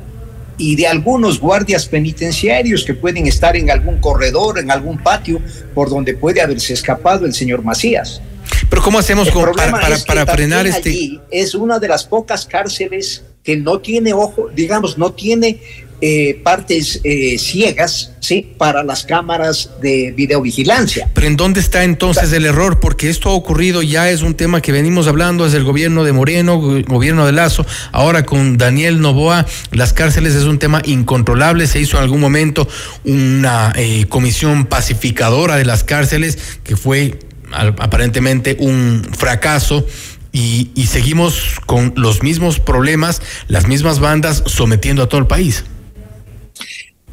y de algunos guardias penitenciarios que pueden estar en algún corredor, en algún patio, por donde puede haberse escapado el señor Macías. Pero ¿cómo hacemos con, para, para, para frenar este? Allí es una de las pocas cárceles que no tiene ojo, digamos, no tiene eh, partes eh, ciegas, ¿sí? Para las cámaras de videovigilancia. Pero ¿en dónde está entonces el error? Porque esto ha ocurrido, ya es un tema que venimos hablando desde el gobierno de Moreno, gobierno de Lazo, ahora con Daniel Novoa, las cárceles es un tema incontrolable, se hizo en algún momento una eh, comisión pacificadora de las cárceles que fue aparentemente un fracaso y, y, seguimos con los mismos problemas, las mismas bandas sometiendo a todo el país.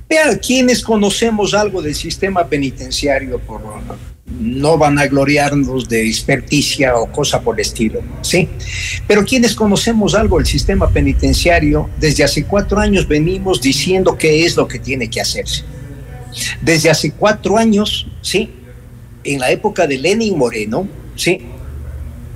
Vean, quienes conocemos algo del sistema penitenciario, por, no van a gloriarnos de experticia o cosa por el estilo, ¿sí? Pero quienes conocemos algo del sistema penitenciario, desde hace cuatro años venimos diciendo qué es lo que tiene que hacerse. Desde hace cuatro años, ¿sí? En la época de Lenin Moreno, ¿sí?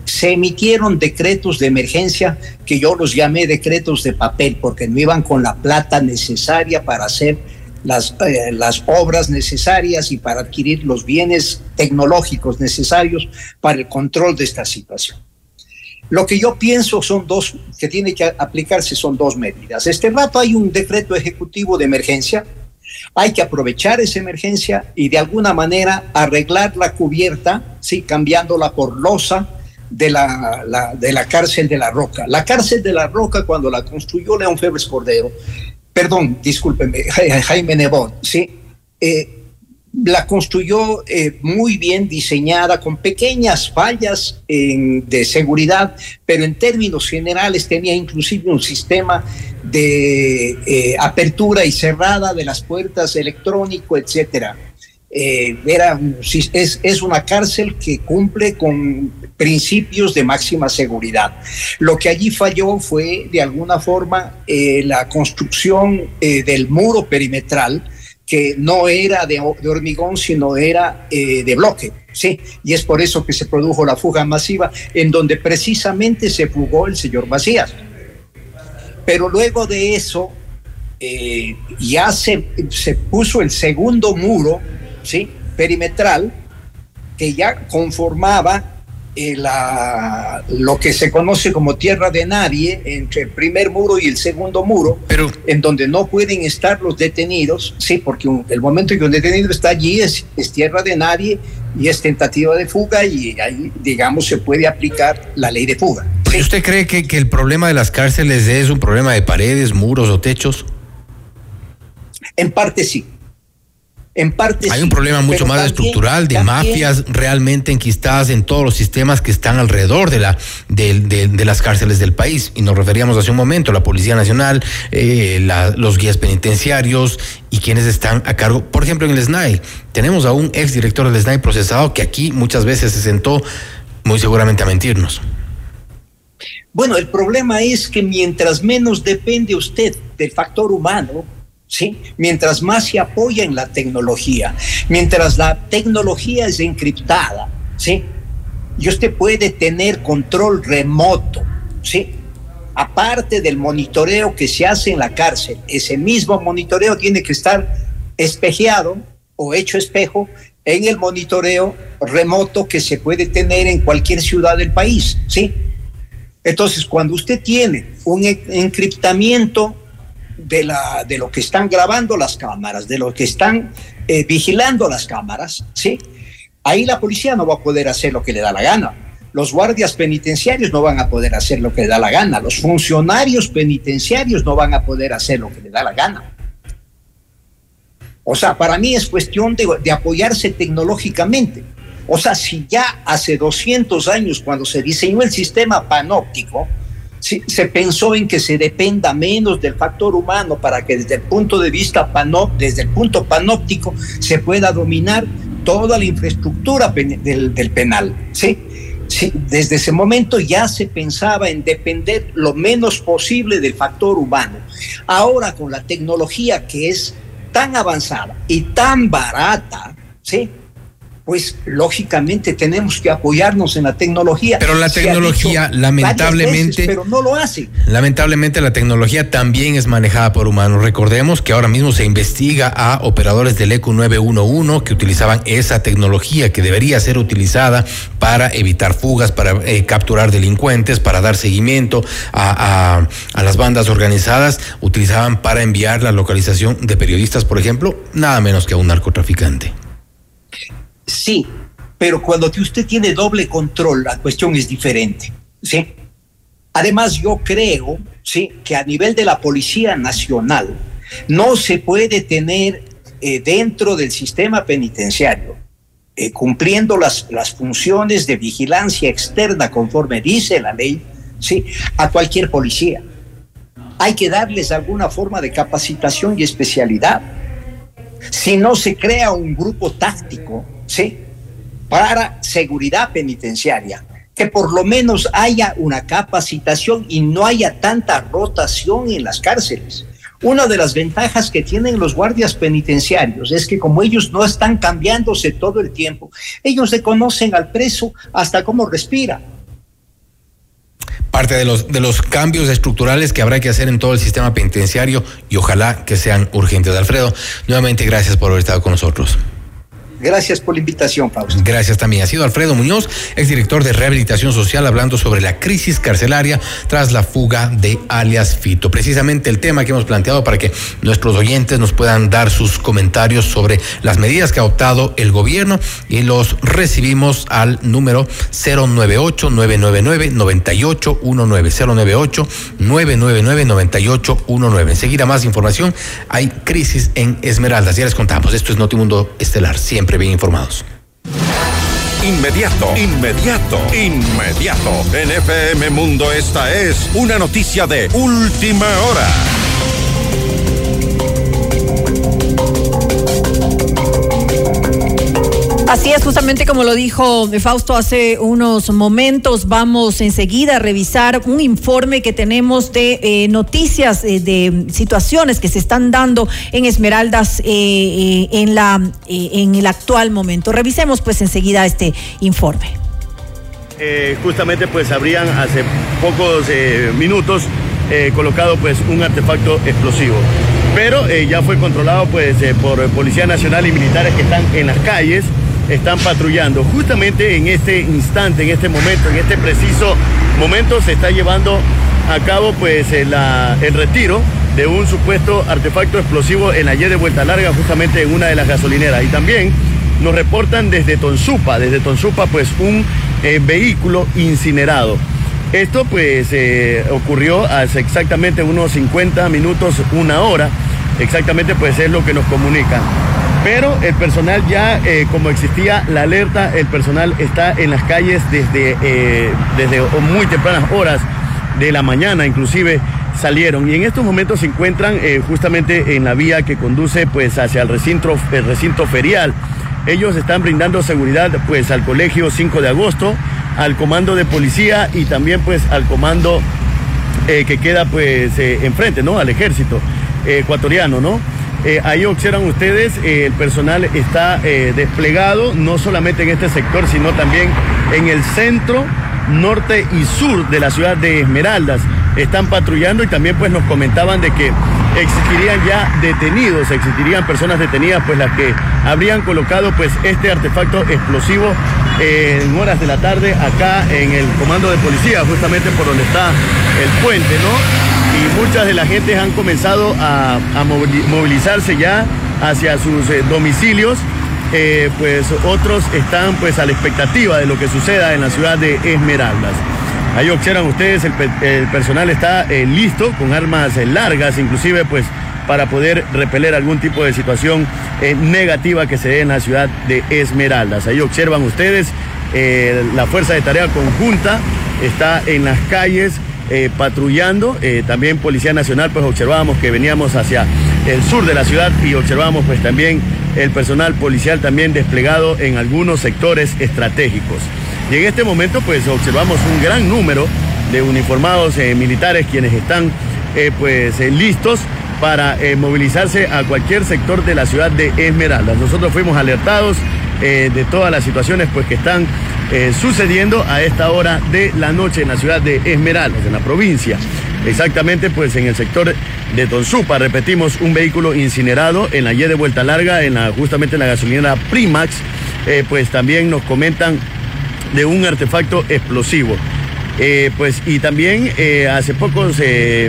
se emitieron decretos de emergencia que yo los llamé decretos de papel porque no iban con la plata necesaria para hacer las, eh, las obras necesarias y para adquirir los bienes tecnológicos necesarios para el control de esta situación. Lo que yo pienso son dos, que tiene que aplicarse son dos medidas. Este rato hay un decreto ejecutivo de emergencia, hay que aprovechar esa emergencia y de alguna manera arreglar la cubierta, ¿sí? cambiándola por losa, de la, de la cárcel de la Roca. La cárcel de la Roca, cuando la construyó León Febres Cordero, perdón, discúlpeme, (laughs) Jaime Nebot, ¿sí? Eh, la construyó eh, muy bien diseñada, con pequeñas fallas de seguridad, pero en términos generales tenía inclusive un sistema de eh, apertura y cerrada de las puertas electrónico, etcétera. Eh, era, es, es, una cárcel que cumple con principios de máxima seguridad. Lo que allí falló fue, de alguna forma, la construcción del muro perimetral, que no era de, hormigón, sino era eh, de bloque. Sí, y es por eso que se produjo la fuga masiva, en donde precisamente se fugó el señor Macías. Pero luego de eso, eh, ya se, se puso el segundo muro ¿sí? perimetral que ya conformaba eh, la, lo que se conoce como tierra de nadie entre el primer muro y el segundo muro, Pero, en donde no pueden estar los detenidos, sí, porque un, el momento en que un detenido está allí es, es tierra de nadie y es tentativa de fuga y ahí, digamos, se puede aplicar la ley de fuga. ¿Usted cree que, que el problema de las cárceles es un problema de paredes, muros o techos? En parte sí. En parte Hay sí, un problema mucho más también- estructural de también- mafias realmente enquistadas en todos los sistemas que están alrededor de, la, de, de- de las cárceles del país. Y nos referíamos hace un momento, la Policía Nacional, eh, la- los guías penitenciarios y quienes están a cargo. Por ejemplo, en el SNAI, tenemos a un exdirector del SNAI procesado que aquí muchas veces se sentó muy seguramente a mentirnos. Bueno, el problema es que mientras menos depende usted del factor humano, ¿sí? Mientras más se apoya en la tecnología, mientras la tecnología es encriptada, ¿sí? Y usted puede tener control remoto, ¿sí? Aparte del monitoreo que se hace en la cárcel, ese mismo monitoreo tiene que estar espejeado o hecho espejo en el monitoreo remoto que se puede tener en cualquier ciudad del país, ¿sí? Entonces, cuando usted tiene un en- encriptamiento de, la, de lo que están grabando las cámaras, de lo que están eh, vigilando las cámaras, ¿sí? Ahí la policía no va a poder hacer lo que le da la gana. Los guardias penitenciarios no van a poder hacer lo que le da la gana. Los funcionarios penitenciarios no van a poder hacer lo que le da la gana. O sea, para mí es cuestión de, de apoyarse tecnológicamente. O sea, si ya hace 200 años, cuando se diseñó el sistema panóptico, se pensó en que se dependa menos del factor humano para que desde el punto de vista panóptico se pueda dominar toda la infraestructura del, penal. Sí, desde ese momento ya se pensaba en depender lo menos posible del factor humano. Ahora con la tecnología que es tan avanzada y tan barata, ¿sí? Pues lógicamente tenemos que apoyarnos en la tecnología. Pero la tecnología, lamentablemente, pero no lo hace. Lamentablemente la tecnología también es manejada por humanos. Recordemos que ahora mismo se investiga a operadores del ECU 911 que utilizaban esa tecnología que debería ser utilizada para evitar fugas, para eh, capturar delincuentes, para dar seguimiento a, a las bandas organizadas. Utilizaban para enviar la localización de periodistas, por ejemplo, nada menos que a un narcotraficante. Sí, pero cuando usted tiene doble control, la cuestión es diferente. ¿sí? Además, yo creo ¿sí? que a nivel de la Policía Nacional no se puede tener eh, dentro del sistema penitenciario, eh, cumpliendo las, las funciones de vigilancia externa conforme dice la ley, ¿sí? a cualquier policía. Hay que darles alguna forma de capacitación y especialidad. Si no se crea un grupo táctico, ¿sí? Para seguridad penitenciaria, que por lo menos haya una capacitación y no haya tanta rotación en las cárceles. Una de las ventajas que tienen los guardias penitenciarios es que como ellos no están cambiándose todo el tiempo, ellos se conocen al preso hasta cómo respira. Parte de los, de los cambios estructurales que habrá que hacer en todo el sistema penitenciario y ojalá que sean urgentes. Alfredo, nuevamente gracias por haber estado con nosotros. Gracias por la invitación, Fausto. Gracias también. Ha sido Alfredo Muñoz, exdirector de Rehabilitación Social, hablando sobre la crisis carcelaria tras la fuga de alias Fito. Precisamente el tema que hemos planteado para que nuestros oyentes nos puedan dar sus comentarios sobre las medidas que ha adoptado el gobierno y los recibimos al número 098-999-9819. 098-999-9819. Enseguida más información. Hay crisis en Esmeraldas. Ya les contamos. Esto es Notimundo Estelar. Siempre bien informados. Inmediato, inmediato, inmediato. En FM Mundo esta es una noticia de última hora. Así es, justamente como lo dijo Fausto hace unos momentos, vamos enseguida a revisar un informe que tenemos de eh, noticias eh, de situaciones que se están dando en Esmeraldas eh, en, la, en el actual momento. Revisemos pues enseguida este informe. justamente pues habrían hace pocos minutos colocado pues un artefacto explosivo. Pero ya fue controlado pues por Policía Nacional y militares que están en las calles están patrullando. Justamente en este instante, en este momento, en este preciso momento se está llevando a cabo pues el, el retiro de un supuesto artefacto explosivo en la Y de Vuelta Larga, justamente en una de las gasolineras. Y también nos reportan desde Tonsupa, desde Tonsupa pues un eh, vehículo incinerado. Esto pues eh, ocurrió hace exactamente unos 50 minutos, una hora, exactamente pues es lo que nos comunican. Pero el personal ya, eh, como existía la alerta, el personal está en las calles desde, eh, desde muy tempranas horas de la mañana, inclusive salieron y en estos momentos se encuentran eh, justamente en la vía que conduce pues hacia el recinto, el recinto ferial. Ellos están brindando seguridad pues al colegio 5 de agosto, al comando de policía y también pues al comando que queda pues enfrente, ¿no? Al ejército ecuatoriano, ¿no? Eh, ahí observan ustedes, eh, el personal está eh, desplegado no solamente en este sector, sino también en el centro, norte y sur de la ciudad de Esmeraldas. Están patrullando y también pues nos comentaban de que existirían ya detenidos, existirían personas detenidas pues las que habrían colocado pues este artefacto explosivo en horas de la tarde acá en el comando de policía, justamente por donde está el puente, ¿no? Y muchas de las gentes han comenzado a, movilizarse ya hacia sus eh, domicilios. Eh, pues otros están pues a la expectativa de lo que suceda en la ciudad de Esmeraldas. Ahí observan ustedes, el, personal está eh, listo con armas largas, inclusive pues para poder repeler algún tipo de situación negativa que se dé en la ciudad de Esmeraldas. Ahí observan ustedes, la Fuerza de Tarea Conjunta está en las calles eh, patrullando. Eh, también Policía Nacional, pues observábamos que veníamos hacia el sur de la ciudad y observábamos pues también el personal policial también desplegado en algunos sectores estratégicos. Y en este momento pues observamos un gran número de uniformados eh, militares quienes están pues listos para movilizarse a cualquier sector de la ciudad de Esmeraldas. Nosotros fuimos alertados de todas las situaciones pues, que están eh, sucediendo a esta hora de la noche en la ciudad de Esmeraldas, en la provincia. Exactamente, pues en el sector de Tonsupa, repetimos, un vehículo incinerado en la Y de Vuelta Larga, en la, justamente en la gasolinera Primax, eh, pues también nos comentan de un artefacto explosivo. Eh, pues y también hace pocos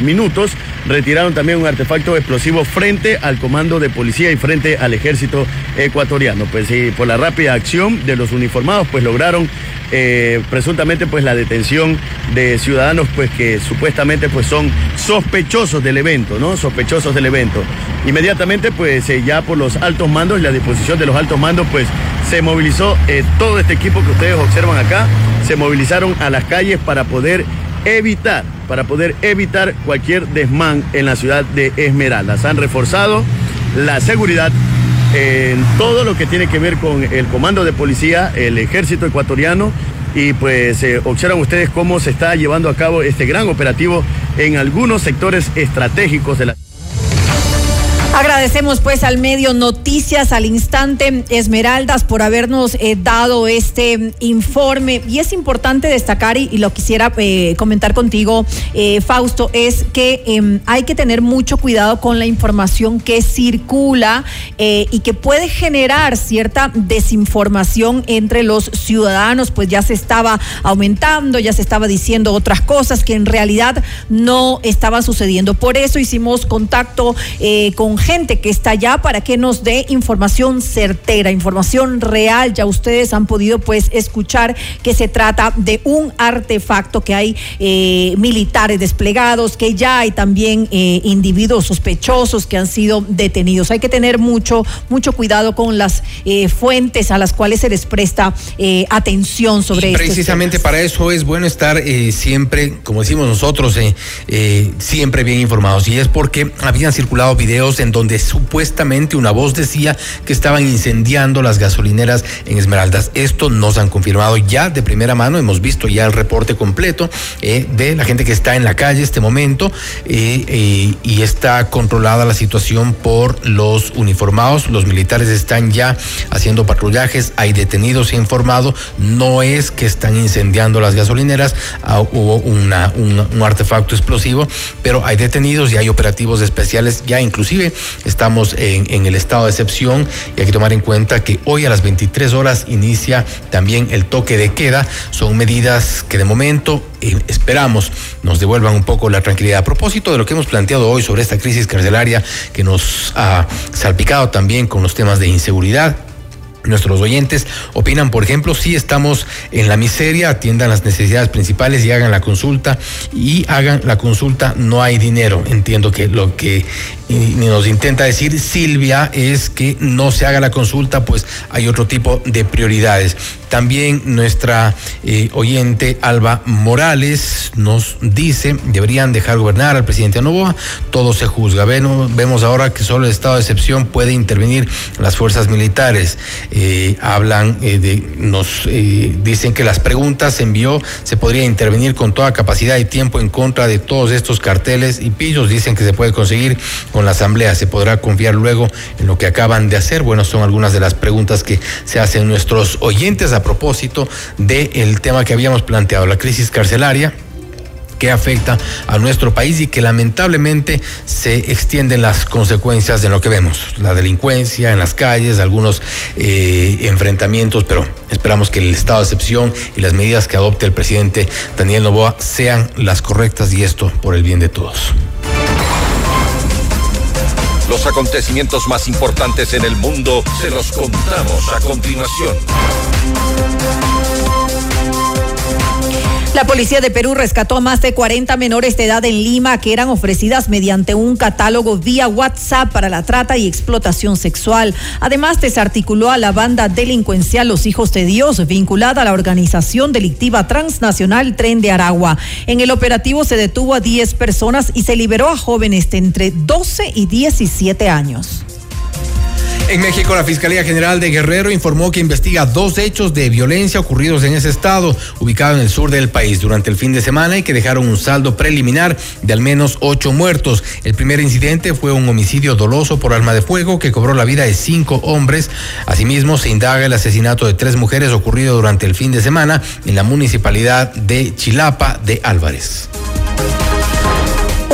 minutos retiraron también un artefacto explosivo frente al comando de policía y frente al ejército ecuatoriano. Pues y por la rápida acción de los uniformados, pues lograron eh, presuntamente pues la detención de ciudadanos pues que supuestamente pues son sospechosos del evento, ¿no? Sospechosos del evento. Inmediatamente pues eh, ya por los altos mandos la disposición de los altos mandos pues se movilizó eh, todo este equipo que ustedes observan acá, se movilizaron a las calles para poder evitar, para poder evitar cualquier desmán en la ciudad de Esmeraldas. Han reforzado la seguridad en todo lo que tiene que ver con el comando de policía, el ejército ecuatoriano y pues eh, observan ustedes cómo se está llevando a cabo este gran operativo en algunos sectores estratégicos de la Agradecemos pues al medio Noticias al instante Esmeraldas por habernos eh, dado este informe. Y es importante destacar y, lo quisiera eh, comentar contigo eh, Fausto es que em, hay que tener mucho cuidado con la información que circula y que puede generar cierta desinformación entre los ciudadanos. Pues ya se estaba aumentando ya se estaba diciendo otras cosas que en realidad no estaban sucediendo. Por eso hicimos contacto con gente que está allá para que nos dé información certera, información real. Ya ustedes han podido pues escuchar que se trata de un artefacto que hay eh, militares desplegados, que ya hay también eh, individuos sospechosos que han sido detenidos. Hay que tener mucho, mucho cuidado con las eh, fuentes a las cuales se les presta atención sobre esto. Precisamente para eso es bueno estar siempre, como decimos nosotros, siempre bien informados. Y es porque habían circulado videos en donde supuestamente una voz decía que estaban incendiando las gasolineras en Esmeraldas. Esto nos han confirmado ya de primera mano, hemos visto ya el reporte completo eh, de la gente que está en la calle este momento eh, eh, y está controlada la situación por los uniformados, los militares están ya haciendo patrullajes, hay detenidos, he informado, no es que están incendiando las gasolineras, ah, hubo una, un artefacto explosivo, pero hay detenidos y hay operativos especiales ya inclusive estamos en, el estado de excepción y hay que tomar en cuenta que hoy a las 23 horas inicia también el toque de queda. Son medidas que de momento eh, esperamos nos devuelvan un poco la tranquilidad. A propósito de lo que hemos planteado hoy sobre esta crisis carcelaria que nos ha salpicado también con los temas de inseguridad, Nuestros oyentes opinan, por ejemplo, si estamos en la miseria, atiendan las necesidades principales y hagan la consulta y hagan la consulta, no hay dinero. Entiendo que lo que nos intenta decir Silvia es que no se haga la consulta, pues hay otro tipo de prioridades. También nuestra eh, oyente Alba Morales nos dice, deberían dejar gobernar al presidente Novoa, todo se juzga. Vemos ahora que solo el estado de excepción puede intervenir las fuerzas militares. Eh, hablan eh, de, nos dicen que las preguntas se envió, se podría intervenir con toda capacidad y tiempo en contra de todos estos carteles y pillos. Dicen que se puede conseguir con la asamblea. ¿Se podrá confiar luego en lo que acaban de hacer? Bueno, son algunas de las preguntas que se hacen nuestros oyentes a propósito del tema que habíamos planteado, la crisis carcelaria que afecta a nuestro país y que lamentablemente se extienden las consecuencias de lo que vemos, la delincuencia en las calles, algunos eh, enfrentamientos, pero esperamos que el estado de excepción y las medidas que adopte el presidente Daniel Novoa sean las correctas y esto por el bien de todos. Los acontecimientos más importantes en el mundo se los contamos a continuación. La policía de Perú rescató a más de 40 menores de edad en Lima que eran ofrecidas mediante un catálogo vía WhatsApp para la trata y explotación sexual. Además, desarticuló a la banda delincuencial Los Hijos de Dios, vinculada a la organización delictiva transnacional Tren de Aragua. En el operativo se detuvo a 10 personas y se liberó a jóvenes de entre 12 y 17 años. En México, la Fiscalía General de Guerrero informó que investiga dos hechos de violencia ocurridos en ese estado, ubicado en el sur del país durante el fin de semana y que dejaron un saldo preliminar de al menos ocho muertos. El primer incidente fue un homicidio doloso por arma de fuego que cobró la vida de cinco hombres. Asimismo, se indaga el asesinato de tres mujeres ocurrido durante el fin de semana en la municipalidad de Chilapa de Álvarez.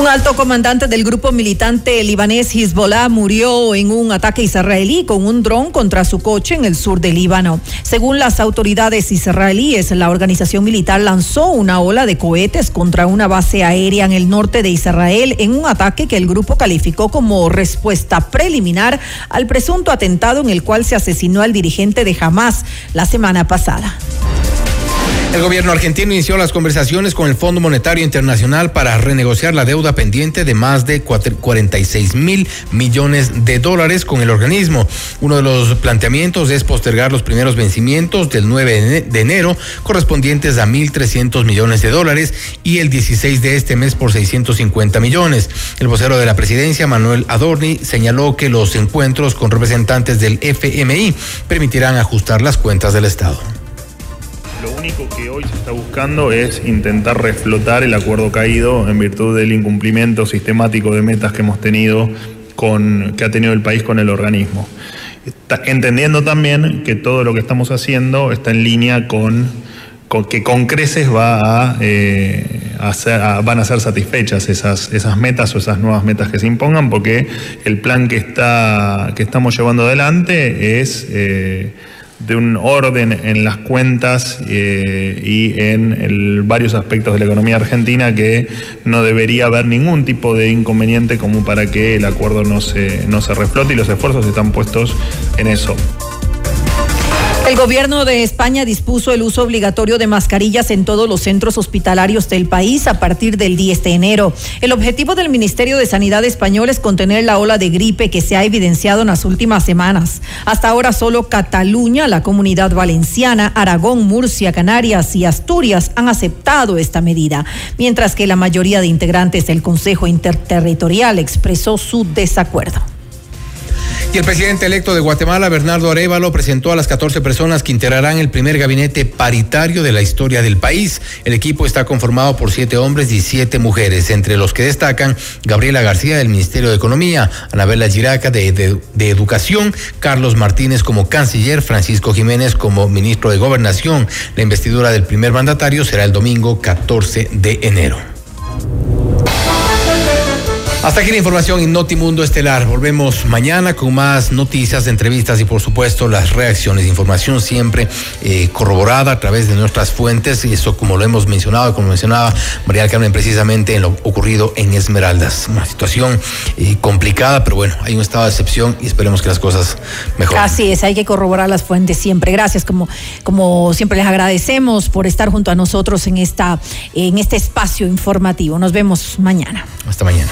Un alto comandante del grupo militante libanés Hezbollah murió en un ataque israelí con un dron contra su coche en el sur del Líbano. Según las autoridades israelíes, la organización militar lanzó una ola de cohetes contra una base aérea en el norte de Israel en un ataque que el grupo calificó como respuesta preliminar al presunto atentado en el cual se asesinó al dirigente de Hamas la semana pasada. El gobierno argentino inició las conversaciones con el Fondo Monetario Internacional para renegociar la deuda pendiente de más de 46 mil millones de dólares con el organismo. Uno de los planteamientos es postergar los primeros vencimientos del 9 de enero correspondientes a 1.300 millones de dólares y el 16 de este mes por 650 millones. El vocero de la presidencia, Manuel Adorni, señaló que los encuentros con representantes del FMI permitirán ajustar las cuentas del Estado. Lo único que hoy se está buscando es intentar reflotar el acuerdo caído en virtud del incumplimiento sistemático de metas que hemos tenido con, que ha tenido el país con el organismo. entendiendo también que todo lo que estamos haciendo está en línea con, que con creces va eh, van a ser satisfechas esas, esas metas o esas nuevas metas que se impongan, porque el plan que, está, que estamos llevando adelante es... Eh, de un orden en las cuentas eh, y en varios aspectos de la economía argentina que no debería haber ningún tipo de inconveniente como para que el acuerdo no se, no se reflote y los esfuerzos están puestos en eso. El gobierno de España dispuso el uso obligatorio de mascarillas en todos los centros hospitalarios del país a partir del 10 de enero. El objetivo del Ministerio de Sanidad español es contener la ola de gripe que se ha evidenciado en las últimas semanas. Hasta ahora solo Cataluña, la comunidad valenciana, Aragón, Murcia, Canarias y Asturias han aceptado esta medida, mientras que la mayoría de integrantes del Consejo Interterritorial expresó su desacuerdo. Y el presidente electo de Guatemala, Bernardo Arevalo, presentó a las 14 personas que integrarán el primer gabinete paritario de la historia del país. El equipo está conformado por siete hombres y siete mujeres, entre los que destacan Gabriela García del Ministerio de Economía, Anabela Giraca de, de Educación, Carlos Martínez como canciller, Francisco Jiménez como ministro de Gobernación. La investidura del primer mandatario será el domingo 14 de enero. Hasta aquí la información en Notimundo Estelar. Volvemos mañana con más noticias, entrevistas y por supuesto las reacciones. Información siempre eh, corroborada a través de nuestras fuentes y eso como lo hemos mencionado, como mencionaba María Carmen precisamente en lo ocurrido en Esmeraldas. Una situación eh, complicada, pero bueno, hay un estado de excepción y esperemos que las cosas mejoren. Así es, hay que corroborar las fuentes siempre. Gracias, como, como siempre les agradecemos por estar junto a nosotros en, esta, en este espacio informativo. Nos vemos mañana. Hasta mañana.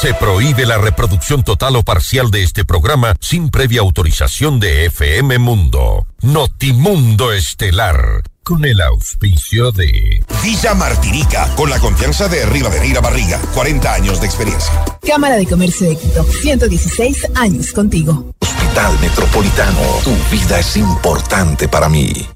Se prohíbe la reproducción total o parcial de este programa sin previa autorización de FM Mundo. Notimundo Estelar. Con el auspicio de Villa Martinica, con la confianza de Rivadeneira Barriga, 40 años de experiencia. Cámara de Comercio de Quito, 116 años contigo. Hospital Metropolitano, tu vida es importante para mí.